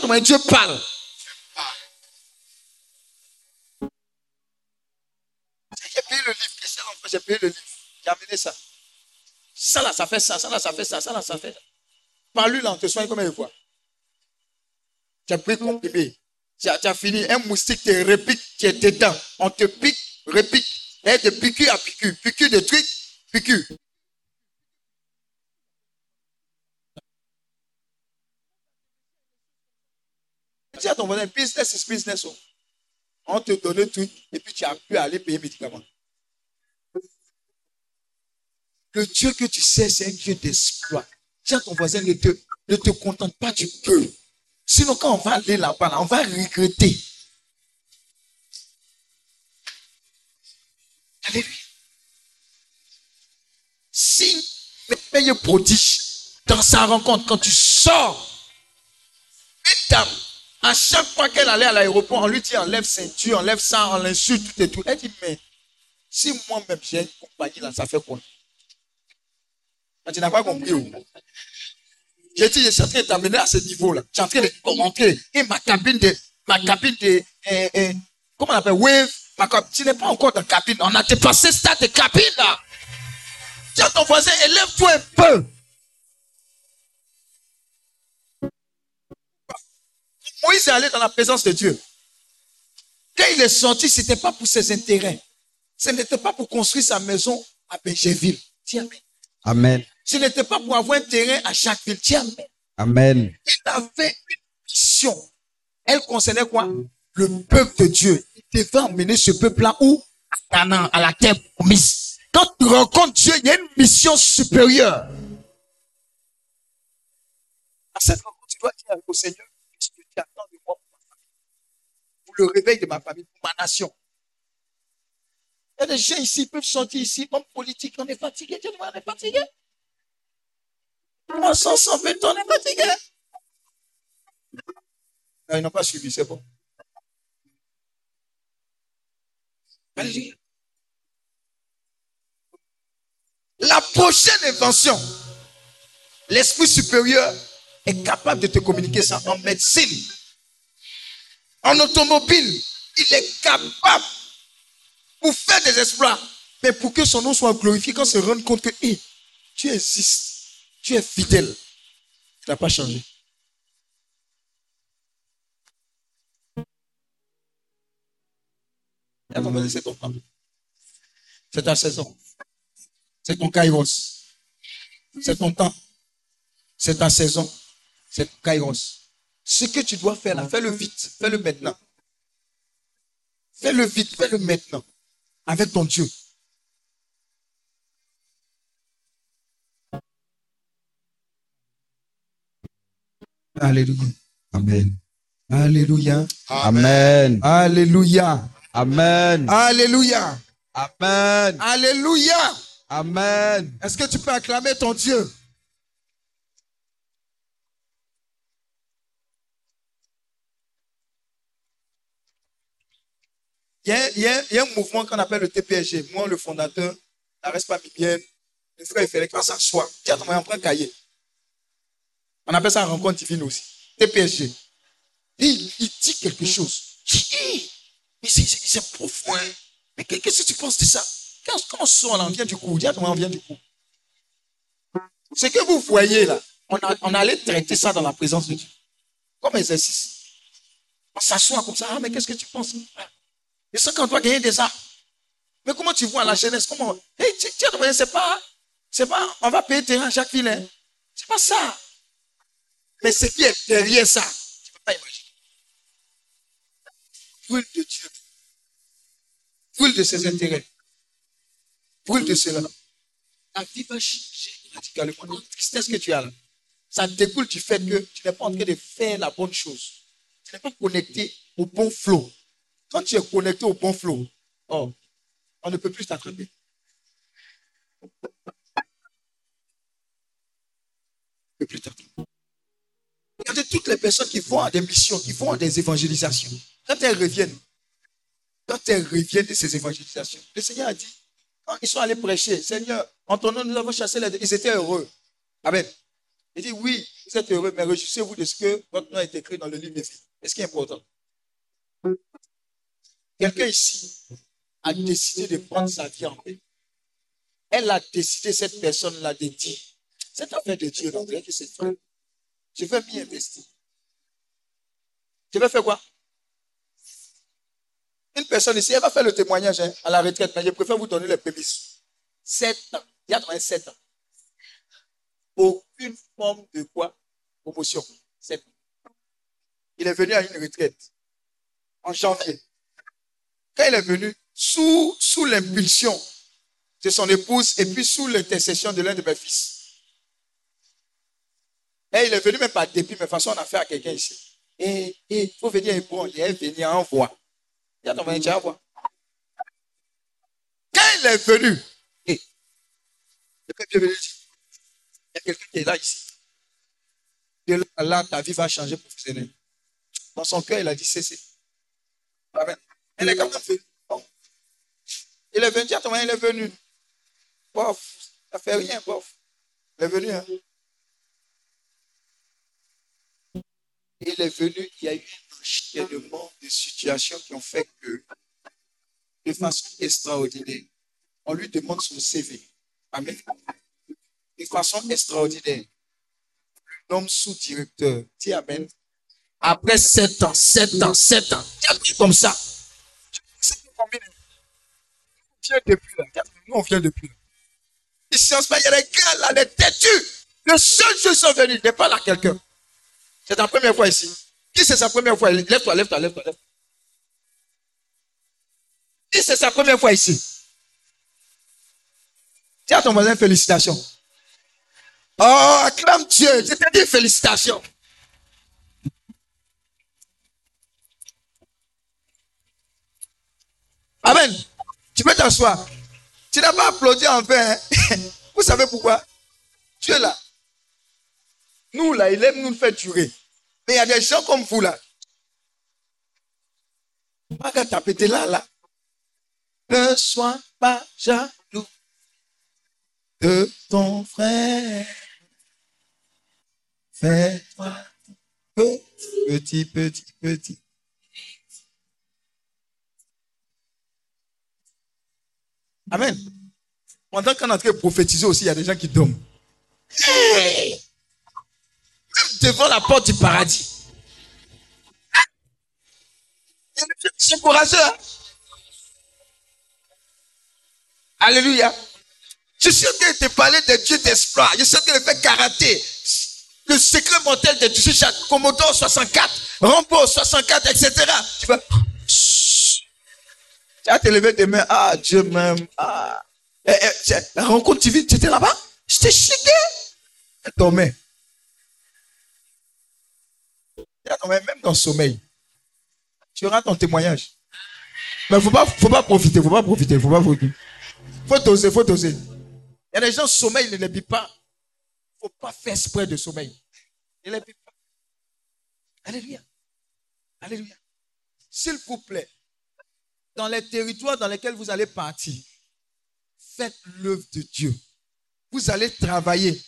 Speaker 2: J'ai payé le livre. J'ai payé le livre. J'ai amené ça. Ça là, ça fait ça. Ça là, ça fait ça. Ça là, ça fait ça. Par-lui là, on te soigne combien de fois as pris comprimé. Tu as, fini. Un moustique te repique. Tu es dedans. On te pique, repique. Et de piqûre à piqûre. Piqûre de trucs, piqûre. Dis à ton voisin, business is business. oh. On te donne un truc et puis tu as pu aller payer médicaments. Le Dieu que tu sais, c'est un Dieu d'espoir. À ton voisin, ne te, ne te contente pas du peu. Sinon, quand on va aller là-bas, là, on va regretter. Alléluia. Signe, merveilleux prodige dans sa rencontre, quand tu sors, une à chaque fois qu'elle allait à l'aéroport, on lui dit enlève ceinture, enlève ça, on l'insulte, tout et tout. Elle dit, mais si moi-même j'ai une compagnie là, ça fait quoi? Tu n'as pas compris. oh. J'ai dit, je suis en train de t'amener à ce niveau-là. Je suis en train de montrer. Et ma cabine de, ma cabine de, eh, eh, comment on appelle, wave, tu n'es pas encore dans la cabine. On a dépassé ce stade de cabine là. À ton voisin, élève-toi un peu. Moïse est allé dans la présence de Dieu. Quand il est sorti, ce n'était pas pour ses intérêts. Ce n'était pas pour construire sa maison à Benjéville. Dis Amen.
Speaker 3: Amen.
Speaker 2: Ce n'était pas pour avoir un terrain à chaque ville. Amen.
Speaker 3: Amen.
Speaker 2: Il avait une mission. Elle concernait quoi? Le peuple de Dieu. Il devait emmener ce peuple-là où? À Canaan, à la terre promise. Quand tu rencontres Dieu, il y a une mission supérieure. À cette rencontre, tu dois dire au Seigneur, ce que tu attends de moi pour ma famille? Pour le réveil de ma famille, pour ma nation. Il y a des gens ici, ils peuvent sortir ici, hommes politiques, on est fatigué. Dieu, on est fatigué. 300, 120 ans, on est fatigué. Ils n'ont pas suivi, c'est bon. La prochaine invention, l'esprit supérieur est capable de te communiquer ça en médecine, en automobile. Il est capable pour faire des exploits, mais pour que son nom soit glorifié, quand se rende compte que hé, tu existes, tu es fidèle, tu n'as pas changé. C'est ton temps. C'est ta saison. C'est ton kairos. C'est ton temps. C'est ta saison. C'est ton kairos. Ce que tu dois faire là, fais-le vite. Fais-le maintenant. Fais-le vite. Fais-le maintenant. Avec ton Dieu. Alléluia.
Speaker 3: Amen.
Speaker 2: Alléluia.
Speaker 3: Amen.
Speaker 2: Alléluia.
Speaker 3: Amen.
Speaker 2: Alléluia.
Speaker 3: Amen.
Speaker 2: Alléluia.
Speaker 3: Amen.
Speaker 2: Est-ce que tu peux acclamer ton Dieu? Il y, a, il, y a, il y, a, un mouvement qu'on appelle le TPSG. Moi, le fondateur, la pas bien. Le frère, il fallait qu'on s'assoie. Tiens, on prend un cahier. On appelle ça rencontre divine aussi. TPSG. Il, dit quelque chose. Mais c'est profond. Hein. Mais qu'est-ce que tu penses de ça? Quand, quand on sort, on vient du coup. Dis on vient du coup. Ce que vous voyez là, on, allait traiter ça dans la présence de Dieu. Comme exercice. On s'assoit comme ça. Ah, mais qu'est-ce que tu penses? Et ça, qu'on doit gagner des arts. Mais comment tu vois la jeunesse? Comment? Hey, tiens, c'est pas, c'est pas, on va payer terrain à chaque filet. C'est pas ça. Mais ce qui est derrière ça, tu ne peux pas imaginer. Brûle de Dieu. Brûle de ses intérêts. Brûle de cela. La vie va changer radicalement. La tristesse que tu as là, ça découle du fait que tu n'es pas en train de faire la bonne chose. Tu n'es pas connecté au bon flot. Quand tu es connecté au bon flot, oh, on ne peut plus t'attraper. Ne peut plus t'attraper. Regardez toutes les personnes qui vont à des missions, qui vont à des évangélisations. Quand elles reviennent, quand elles reviennent de ces évangélisations, le Seigneur a dit, quand ils sont allés prêcher, Seigneur, en ton nom, nous avons chassé les... Ils étaient heureux. Amen. Il dit, oui, vous êtes heureux, mais réjouissez-vous de ce que votre nom est écrit dans le livre de vie. C'est ce qui est important? Quelqu'un ici a décidé de prendre sa vie en paix. Elle a décidé, cette personne-là, de dire, cette affaire de Dieu, donc, que c'est toi. Je vais m'y investir. Je vais faire quoi? Une personne ici, elle va faire le témoignage hein, à la retraite, mais je préfère vous donner les prémices. Sept ans. Il y a 7 ans. Aucune forme de quoi? Promotion. Sept ans. Il est venu à une retraite en janvier. Quand il est venu, sous, sous l'impulsion de son épouse et puis sous l'intercession de l'un de mes fils, et il est venu même par dépit, mais de toute façon, on a fait à quelqu'un ici. Et il faut venir bon, il est venu en voix. Il a ton à voix. Quand il est venu, et, il y a quelqu'un qui est là ici. Et là, ta vie va changer professionnellement. Dans son cœur, il a dit cessez. Amen. Elle est quand même venue. Il est venu, il est venu. Bof, ça fait rien, bof. Il est venu, hein. Il est venu, il y a eu un enchaînement de situations qui ont fait que, de façon extraordinaire, on lui demande son CV. Amen. De façon extraordinaire, l'homme sous-directeur, dis Amen. Après sept ans, sept ans, sept ans, comme ça. combien On vient depuis là. Nous, on vient depuis là. En ce moment, il y a des gars là, des têtus. Le seul ils sont venus, n'est pas là quelqu'un. C'est ta première fois ici. Qui c'est sa première fois? Lève-toi, lève-toi, lève-toi. Lève Qui c'est sa première fois ici? Tiens ton voisin, félicitations. Oh, acclame Dieu. Je t'ai dit félicitations. Amen. Tu peux t'asseoir. Tu n'as pas applaudi en vain. Hein? Vous savez pourquoi? Es là. Nous, là, il aime nous faire durer. Mais il y a des gens comme vous, là. Pas qu'à taper là, là. Ne sois pas jaloux de ton frère. Fais-toi petit, petit, petit. Amen. Pendant qu'on est en train de prophétiser aussi, il y a des gens qui dorment devant la porte du paradis. C'est courageux. Alléluia. Je suis en train de te parler des dieux d'espoir. Je suis en train de faire karaté. Le secret mortel de Dieu, Commodore 64, Rambo 64, etc. Tu vas, tu vas te lever demain. Ah, Dieu m'aime. Ah. Eh, eh, la rencontre divine, tu étais là-bas? J'étais chiqué. Même dans le sommeil, tu auras ton témoignage. Mais faut pas, faut pas profiter, faut pas profiter, faut pas profiter. Faut doser, faut doser. Il y a des gens, sommeil ne les vit pas. Faut pas faire exprès de sommeil. Alléluia. Alléluia. S'il vous plaît, dans les territoires dans lesquels vous allez partir, faites l'œuvre de Dieu. Vous allez travailler,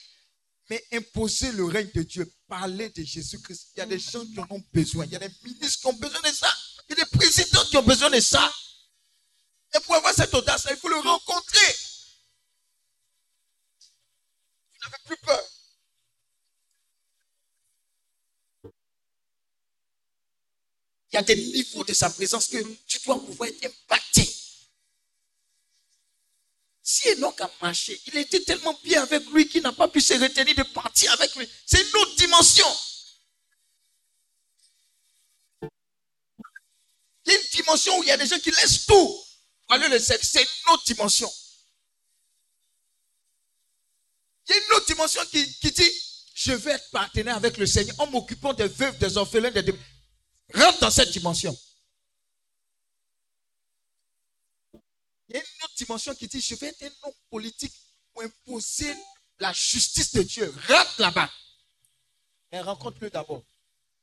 Speaker 2: mais imposez le règne de Dieu. Parlez de Jésus-Christ. Il y a des gens qui en ont besoin. Il y a des ministres qui ont besoin de ça. Il y a des présidents qui ont besoin de ça. Et pour avoir cette audace, il faut le rencontrer. Vous n'avez plus peur. Il y a des niveaux de sa présence que tu dois pouvoir être impacté. Si Enoch a marché, il était tellement bien avec lui qu'il n'a pas pu se retenir de partir avec lui. C'est une autre dimension. Il y a une dimension où il y a des gens qui laissent tout pour le. C'est une autre dimension. Il y a une autre dimension qui, dit, je vais être partenaire avec le Seigneur en m'occupant des veuves, des orphelins, des... Rentre dans cette dimension. Il y a une autre dimension qui dit, je vais être un homme politique pour imposer la justice de Dieu. Rentre là-bas. Mais rencontre-le d'abord.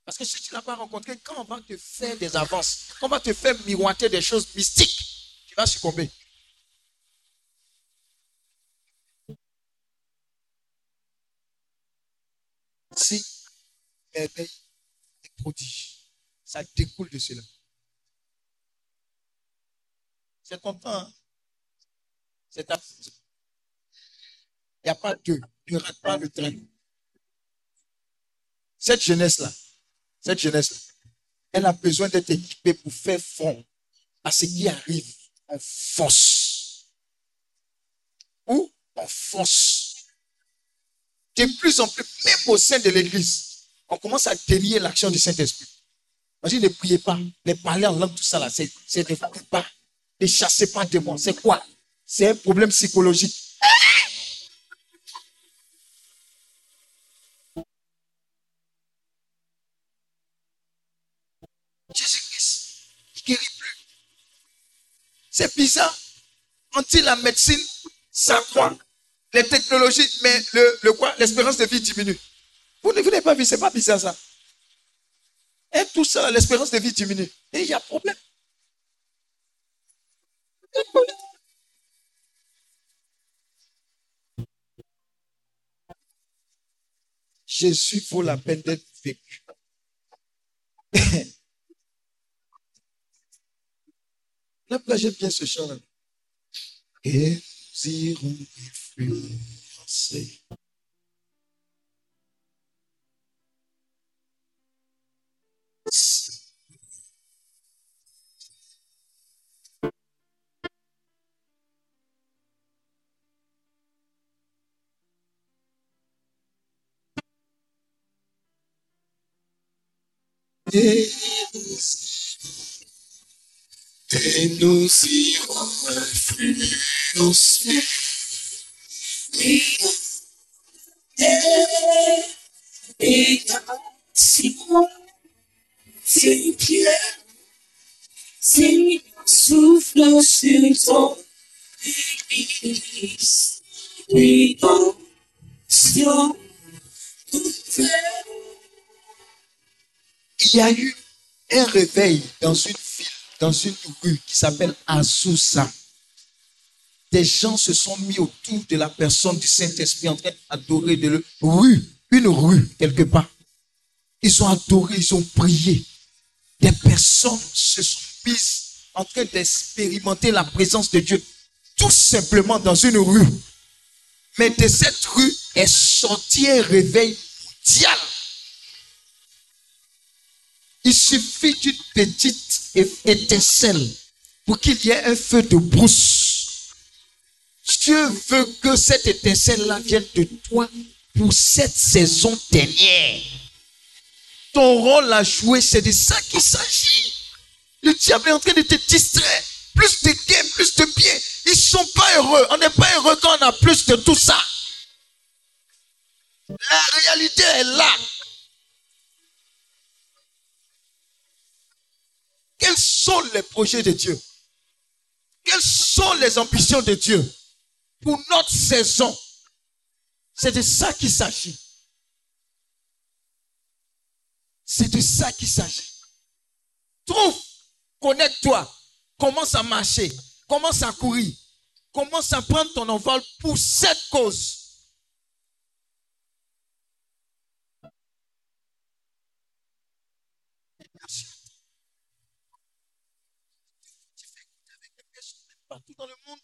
Speaker 2: Parce que si tu ne l'as pas rencontré, quand on va te faire des avances, quand on va te faire miroiter des choses mystiques, tu vas succomber. Si merveille et prodige, ça découle de cela. C'est ton temps. Hein? C'est. Il n'y a pas de. Tu ne rates pas le train. Cette jeunesse-là, cette jeunesse-là, elle a besoin d'être équipée pour faire front à ce qui arrive en force. Ou en force. De plus en plus, même au sein de l'église, on commence à dénier l'action du Saint-Esprit. Imagine, ne priez pas, ne parler en langue, tout ça là, c'est ne pas. Ne chassez pas de moi. C'est quoi? C'est un problème psychologique. Jésus-Christ, il guérit plus. C'est bizarre. On dit la médecine, ça croit. Les technologies, mais le, le quoi? L'espérance de vie diminue. Vous n'avez pas vu, c'est pas bizarre ça. Et tout ça, l'espérance de vie diminue. Et il y a problème. Jésus vaut la peine d'être vécu. Là, j'aime bien ce chant-là. Et nous irons influencer. Et nous irons influencer. Et Simon, c'est Pierre, c'est souffle sur ton église. Oui, sur toute il y a eu un réveil dans une ville, dans une rue qui s'appelle Azusa. Des gens se sont mis autour de la personne du Saint-Esprit en train d'adorer de le rue, une rue quelque part. Ils ont adoré, ils ont prié. Des personnes se sont mises en train d'expérimenter la présence de Dieu, tout simplement dans une rue. Mais de cette rue est sorti un réveil mondial il suffit d'une petite étincelle pour qu'il y ait un feu de brousse. Dieu veut que cette étincelle-là vienne de toi pour cette saison dernière. Ton rôle à jouer, c'est de ça qu'il s'agit. Le diable est en train de te distraire. Plus de gains, plus de bien. Ils ne sont pas heureux. On n'est pas heureux quand on a plus de tout ça. La réalité est là. Quels sont les projets de Dieu? Quelles sont les ambitions de Dieu pour notre saison? C'est de ça qu'il s'agit. C'est de ça qu'il s'agit. Trouve, connecte-toi, commence à marcher, commence à courir, commence à prendre ton envol pour cette cause. Dans le monde,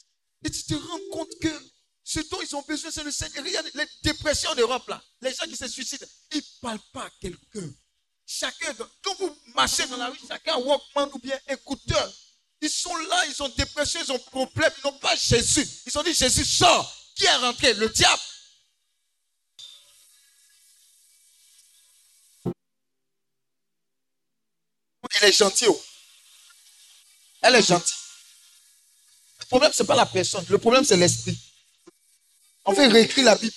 Speaker 2: et tu te rends compte que ce dont ils ont besoin, c'est le Seigneur. Regarde les dépressions en Europe, là. Les gens qui se suicident, ils ne parlent pas à quelqu'un. Chacun, quand vous marchez dans la rue, chacun Walkman ou bien écouteur. Ils sont là, ils ont dépression, ils ont problème, ils n'ont pas Jésus. Ils ont dit Jésus sort. Qui est rentré? Le diable. Il est gentil. Elle est gentille. Le problème, ce n'est pas la personne. Le problème, c'est l'esprit. On fait réécrire la Bible.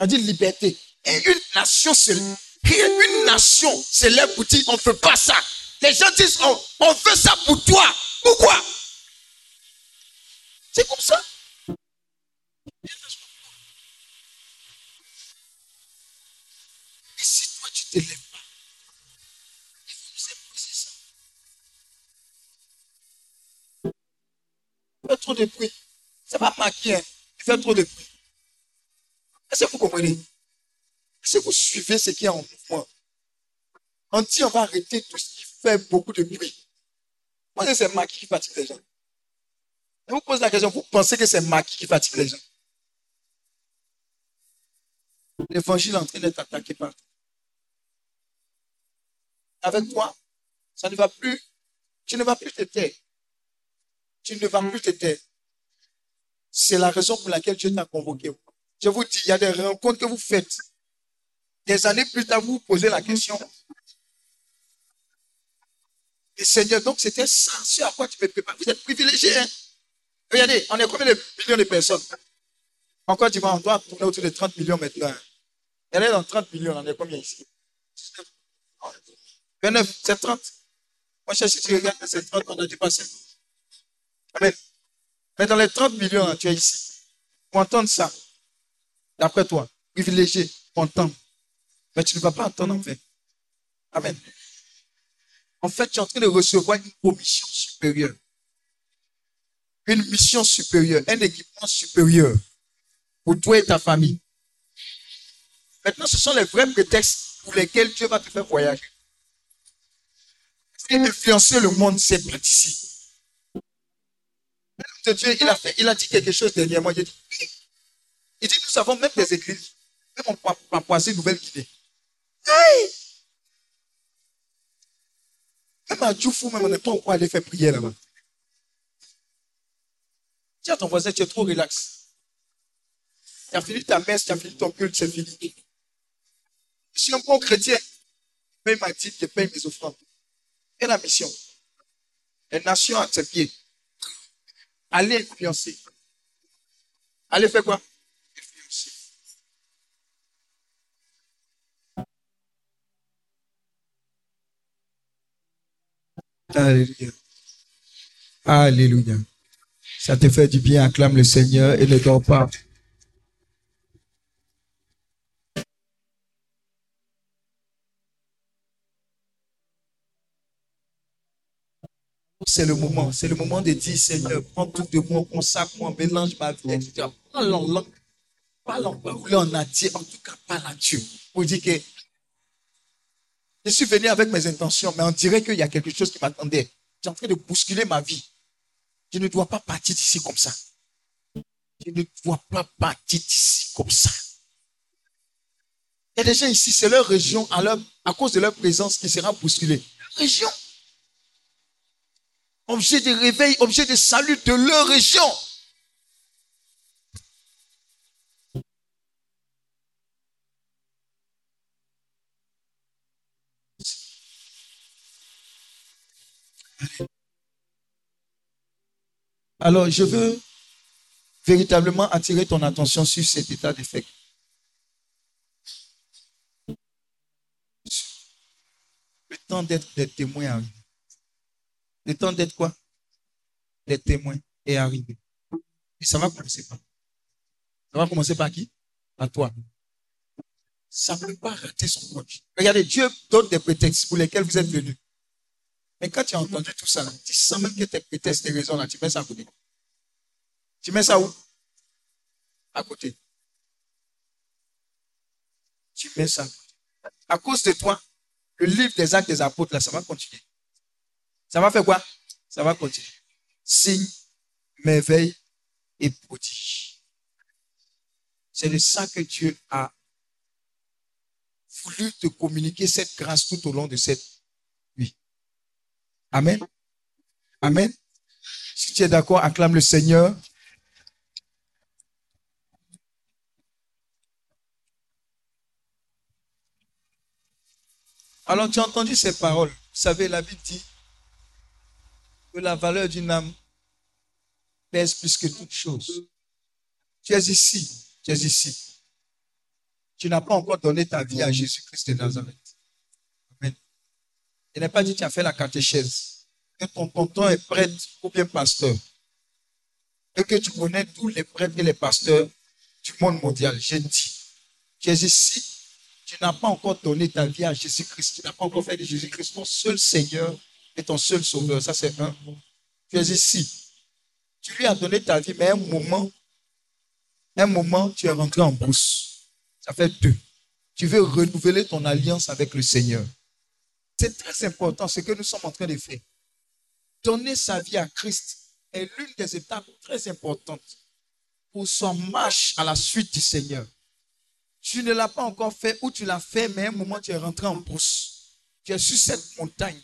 Speaker 2: On dit liberté. Et une nation se une nation se lève pour dire on ne fait pas ça. Les gens disent on, on fait ça pour toi. Pourquoi? C'est comme ça. De bruit. C'est pas maquillé. Hein. Il fait trop de bruit. Est-ce que vous comprenez? Si vous suivez ce qui est en mouvement, on dit on va arrêter tout ce qui fait beaucoup de bruit. Moi, c'est Maki qui fatigue les gens. Je vous pose la question, vous pensez que c'est Maki qui fatigue les gens? L'évangile est en train d'être attaqué partout. Avec toi, ça ne va plus. Tu ne vas plus te taire. Tu ne vas plus te taire. C'est la raison pour laquelle Dieu t'a convoqué. Je vous dis, il y a des rencontres que vous faites des années plus tard, vous vous posez la question. Et Seigneur, donc c'était ça, ce à quoi tu me prépares. Vous êtes privilégié. Hein? Regardez, on est combien de millions de personnes? Encore tu vois, on doit tourner autour de 30 millions maintenant. Est dans 30 millions, on est combien ici? 29, c'est 30. Moi, je si tu regardes, c'est 30, on a dépassé. Amen. Mais dans les 30 millions, tu es ici. Pour entendre ça, d'après toi, privilégié, content, mais tu ne vas pas entendre en fait. Amen. En fait, tu es en train de recevoir une commission supérieure. Une mission supérieure, un équipement supérieur pour toi et ta famille. Maintenant, ce sont les vrais prétextes pour lesquels Dieu va te faire voyager. Et influencer le monde, c'est pas d'ici. Dieu, il a, fait, il a dit quelque chose dernièrement. Il dit, il dit nous avons même des églises, même en Papouasie Nouvelle-Guinée. Hey! Même à Djoufou, même on n'est pas encore allé faire prier là-bas. Dis à ton voisin, tu es trop relax. Tu as fini ta messe, tu as fini ton culte, c'est fini. Je suis un bon chrétien. Mais il m'a dit, je paye mes offrandes. Et la mission. Les nations à ses pieds. Allez influencer. Allez faire quoi? Alléluia. Alléluia. Ça te fait du bien, acclame le Seigneur et ne dors pas. C'est le moment, c'est le moment de dire Seigneur, prends tout de moi, consacre-moi, mélange ma vie, etc. Parle en langue, parle en parole, en en tout cas, parle à Dieu. Pour dire que je suis venu avec mes intentions, mais on dirait qu'il y a quelque chose qui m'attendait. J'ai en train de bousculer ma vie. Je ne dois pas partir d'ici comme ça. Je ne dois pas partir d'ici comme ça. Il y a des gens ici, c'est leur région, à, à cause de leur présence, qui sera bousculée. Région. Objet de réveil, objet de salut de leur région. Alors, je veux véritablement attirer ton attention sur cet état d'effet. Le temps d'être des témoins Le temps d'être quoi? Des témoins est arrivé. Et ça va commencer par. Ça va commencer par qui? Par toi. Ça ne peut pas rater son compte. Regardez, Dieu donne des prétextes pour lesquels vous êtes venus. Mais quand tu as entendu tout ça, tu sens même que tes prétextes, tes raisons, là, tu mets ça à côté. Tu mets ça où? À côté. Tu mets ça à côté. À cause de toi, le livre des actes des apôtres, là, ça va continuer. Ça va faire quoi? Ça va continuer. Signe, merveille et prodige. C'est de ça que Dieu a voulu te communiquer cette grâce tout au long de cette vie. Amen. Amen. Si tu es d'accord, acclame le Seigneur. Alors tu as entendu ces paroles. Vous savez, la Bible dit que la valeur d'une âme pèse plus que toute chose. Tu es ici, tu es ici. Tu n'as pas encore donné ta vie à Jésus-Christ de Nazareth. Amen. Il n'est pas dit tu as fait la catéchèse, que ton tonton est prêtre ou bien pasteur, et que tu connais tous les prêtres et les pasteurs du monde mondial. J'ai dit, tu es ici, tu n'as pas encore donné ta vie à Jésus-Christ, tu n'as pas encore fait de Jésus-Christ ton seul Seigneur et ton seul Sauveur. Ça, c'est un. Tu es ici. Tu lui as donné ta vie, mais un moment, un moment, tu es rentré en brousse. Ça fait deux. Tu veux renouveler ton alliance avec le Seigneur. C'est très important ce que nous sommes en train de faire. Donner sa vie à Christ est l'une des étapes très importantes pour son marche à la suite du Seigneur. Tu ne l'as pas encore fait ou tu l'as fait, mais un moment tu es rentré en brousse. Tu es sur cette montagne.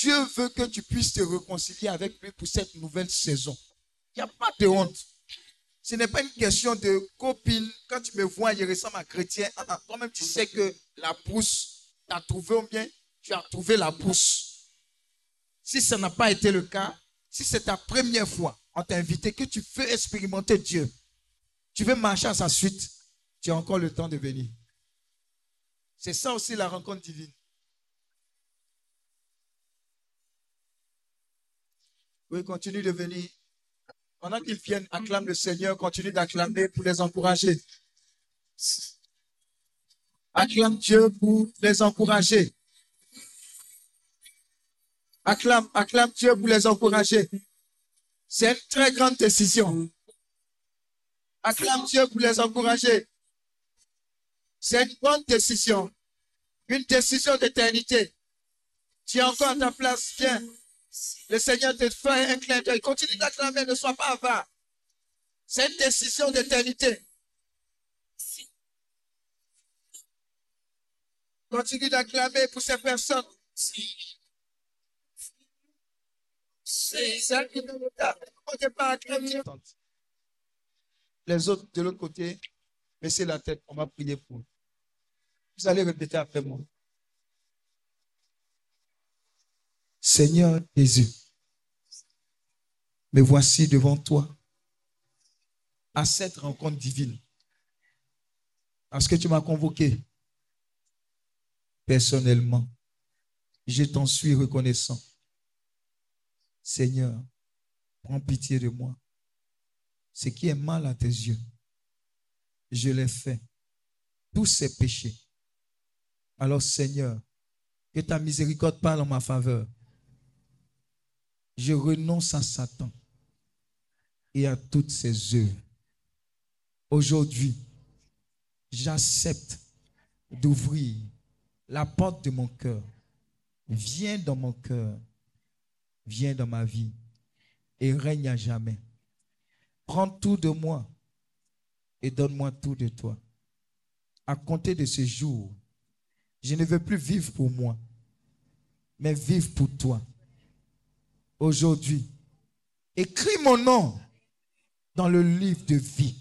Speaker 2: Dieu veut que tu puisses te réconcilier avec lui pour cette nouvelle saison. Il n'y a pas de honte. Ce n'est pas une question de copine. Quand tu me vois, je ressemble à chrétien. Ah, ah, toi-même, tu sais que la pousse, tu as trouvé ou bien tu as trouvé la pousse. Si ça n'a pas été le cas, si c'est ta première fois, on t'a invité que tu veux expérimenter Dieu, tu veux marcher à sa suite, tu as encore le temps de venir. C'est ça aussi la rencontre divine. Oui, continue de venir. Pendant qu'ils viennent, acclame le Seigneur, continue d'acclamer pour les encourager. Acclame Dieu pour les encourager. Acclame, acclame Dieu pour les encourager. C'est une très grande décision. Acclame Dieu pour les encourager. C'est une bonne décision. Une décision d'éternité. Tu es encore à ta place. Viens. Le Seigneur te fait un clin d'œil. Continue d'acclamer, ne sois pas avare. C'est une décision d'éternité. Continue d'acclamer pour ces personnes. Les autres de l'autre côté, baissez la tête, on va prier pour. Vous allez répéter après moi. Seigneur Jésus, me voici devant toi à cette rencontre divine. Parce que tu m'as convoqué personnellement. Je t'en suis reconnaissant. Seigneur, prends pitié de moi. Ce qui est mal à tes yeux, je l'ai fait. Tous ces péchés. Alors Seigneur, que ta miséricorde parle en ma faveur je renonce à Satan et à toutes ses œuvres. Aujourd'hui, j'accepte d'ouvrir la porte de mon cœur. Viens dans mon cœur, viens dans ma vie et règne à jamais. Prends tout de moi et donne-moi tout de toi. À compter de ce jour, je ne veux plus vivre pour moi, mais vivre pour toi aujourd'hui, écris mon nom dans le livre de vie.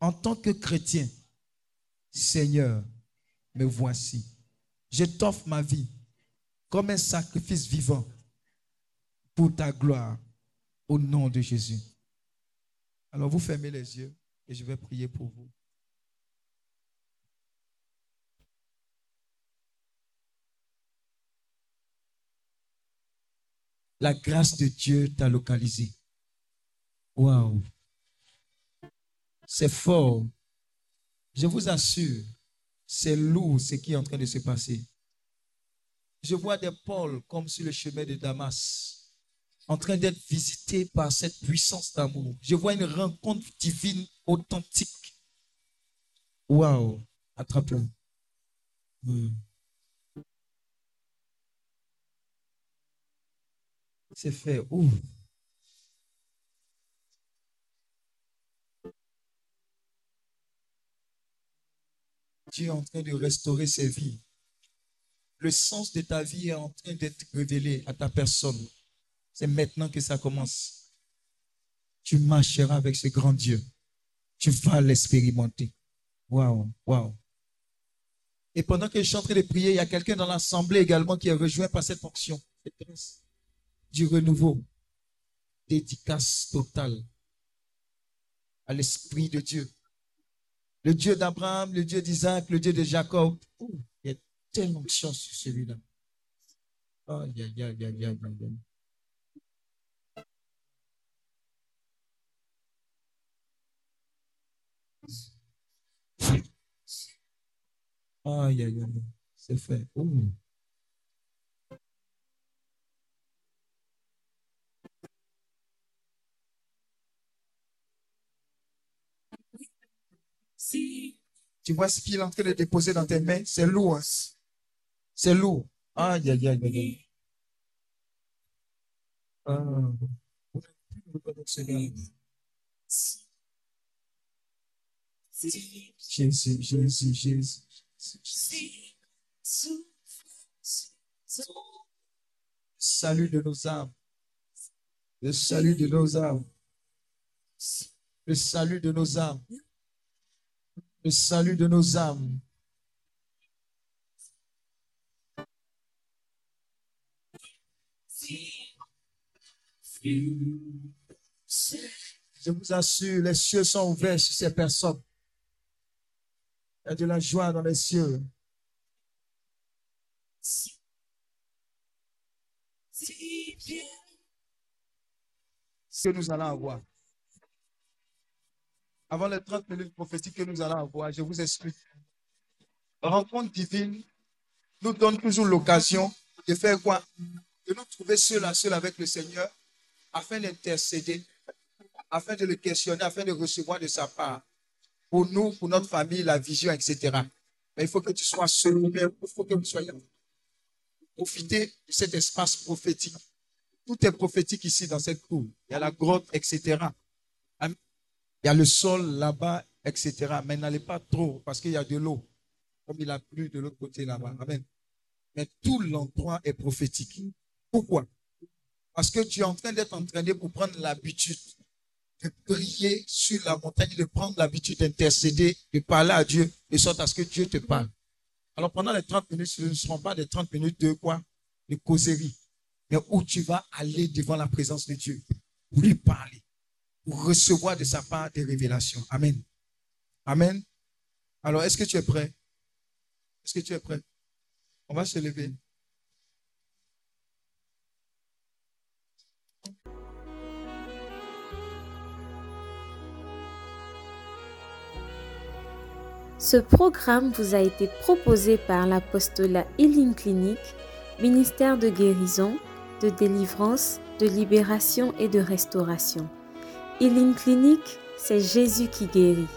Speaker 2: En tant que chrétien, Seigneur, me voici. Je t'offre ma vie comme un sacrifice vivant pour ta gloire au nom de Jésus. Alors vous fermez les yeux et je vais prier pour vous. La grâce de Dieu t'a localisé. Waouh. C'est fort. Je vous assure, c'est lourd ce qui est en train de se passer. Je vois des pôles comme sur le chemin de Damas, en train d'être visités par cette puissance d'amour. Je vois une rencontre divine authentique. Waouh. Attrape-le. Hmm. C'est fait. Ouh. Dieu est en train de restaurer ses vies. Le sens de ta vie est en train d'être révélé à ta personne. C'est maintenant que ça commence. Tu marcheras avec ce grand Dieu. Tu vas l'expérimenter. Waouh, waouh. Et pendant que je suis en train de prier, il y a quelqu'un dans l'assemblée également qui est rejoint par cette fonction. Du renouveau. Dédicace totale à l'Esprit de Dieu. Le Dieu d'Abraham, le Dieu d'Isaac, le Dieu de Jacob. il y a tellement de chance sur celui-là. Aïe, aïe, aïe, aïe, aïe, aïe. Aïe, aïe, aïe. C'est fait. Tu vois ce qu'il est en train de déposer dans tes mains? C'est lourd. Hein. C'est lourd. Aïe, aïe, aïe, aïe. Ah. Jésus, Jésus, Jésus. Salut de nos âmes. Le salut de nos âmes. Le salut de nos âmes. Le salut de nos âmes. Je vous assure, les cieux sont ouverts sur ces personnes. Il y a de la joie dans les cieux. Ce que nous allons avoir. Avant les 30 minutes prophétiques que nous allons avoir, je vous explique. La rencontre divine nous donne toujours l'occasion de faire quoi? De nous trouver seuls à seul avec le Seigneur afin d'intercéder, afin de le questionner, afin de recevoir de sa part pour nous, pour notre famille, la vision, etc. Mais il faut que tu sois seul, il faut que vous soyez profiter de cet espace prophétique. Tout est prophétique ici dans cette cour. Il y a la grotte, etc. Il y a le sol là-bas, etc. Mais n'allez pas trop parce qu'il y a de l'eau. Comme il a plu de l'autre côté là-bas. Amen. Mais tout l'endroit est prophétique. Pourquoi? Parce que tu es en train d'être entraîné pour prendre l'habitude de prier sur la montagne, de prendre l'habitude d'intercéder, de parler à Dieu, de sorte à ce que Dieu te parle. Alors pendant les 30 minutes, ce ne seront pas des 30 minutes de quoi? De causerie. Mais où tu vas aller devant la présence de Dieu, pour lui parler, pour recevoir de sa part des révélations. Amen. Amen. Alors, est-ce que tu es prêt? Est-ce que tu es prêt? On va se lever.
Speaker 1: Ce programme vous a été proposé par l'apostolat Healing Clinic, ministère de guérison, de délivrance, de libération et de restauration. Healing Clinic, c'est Jésus qui guérit.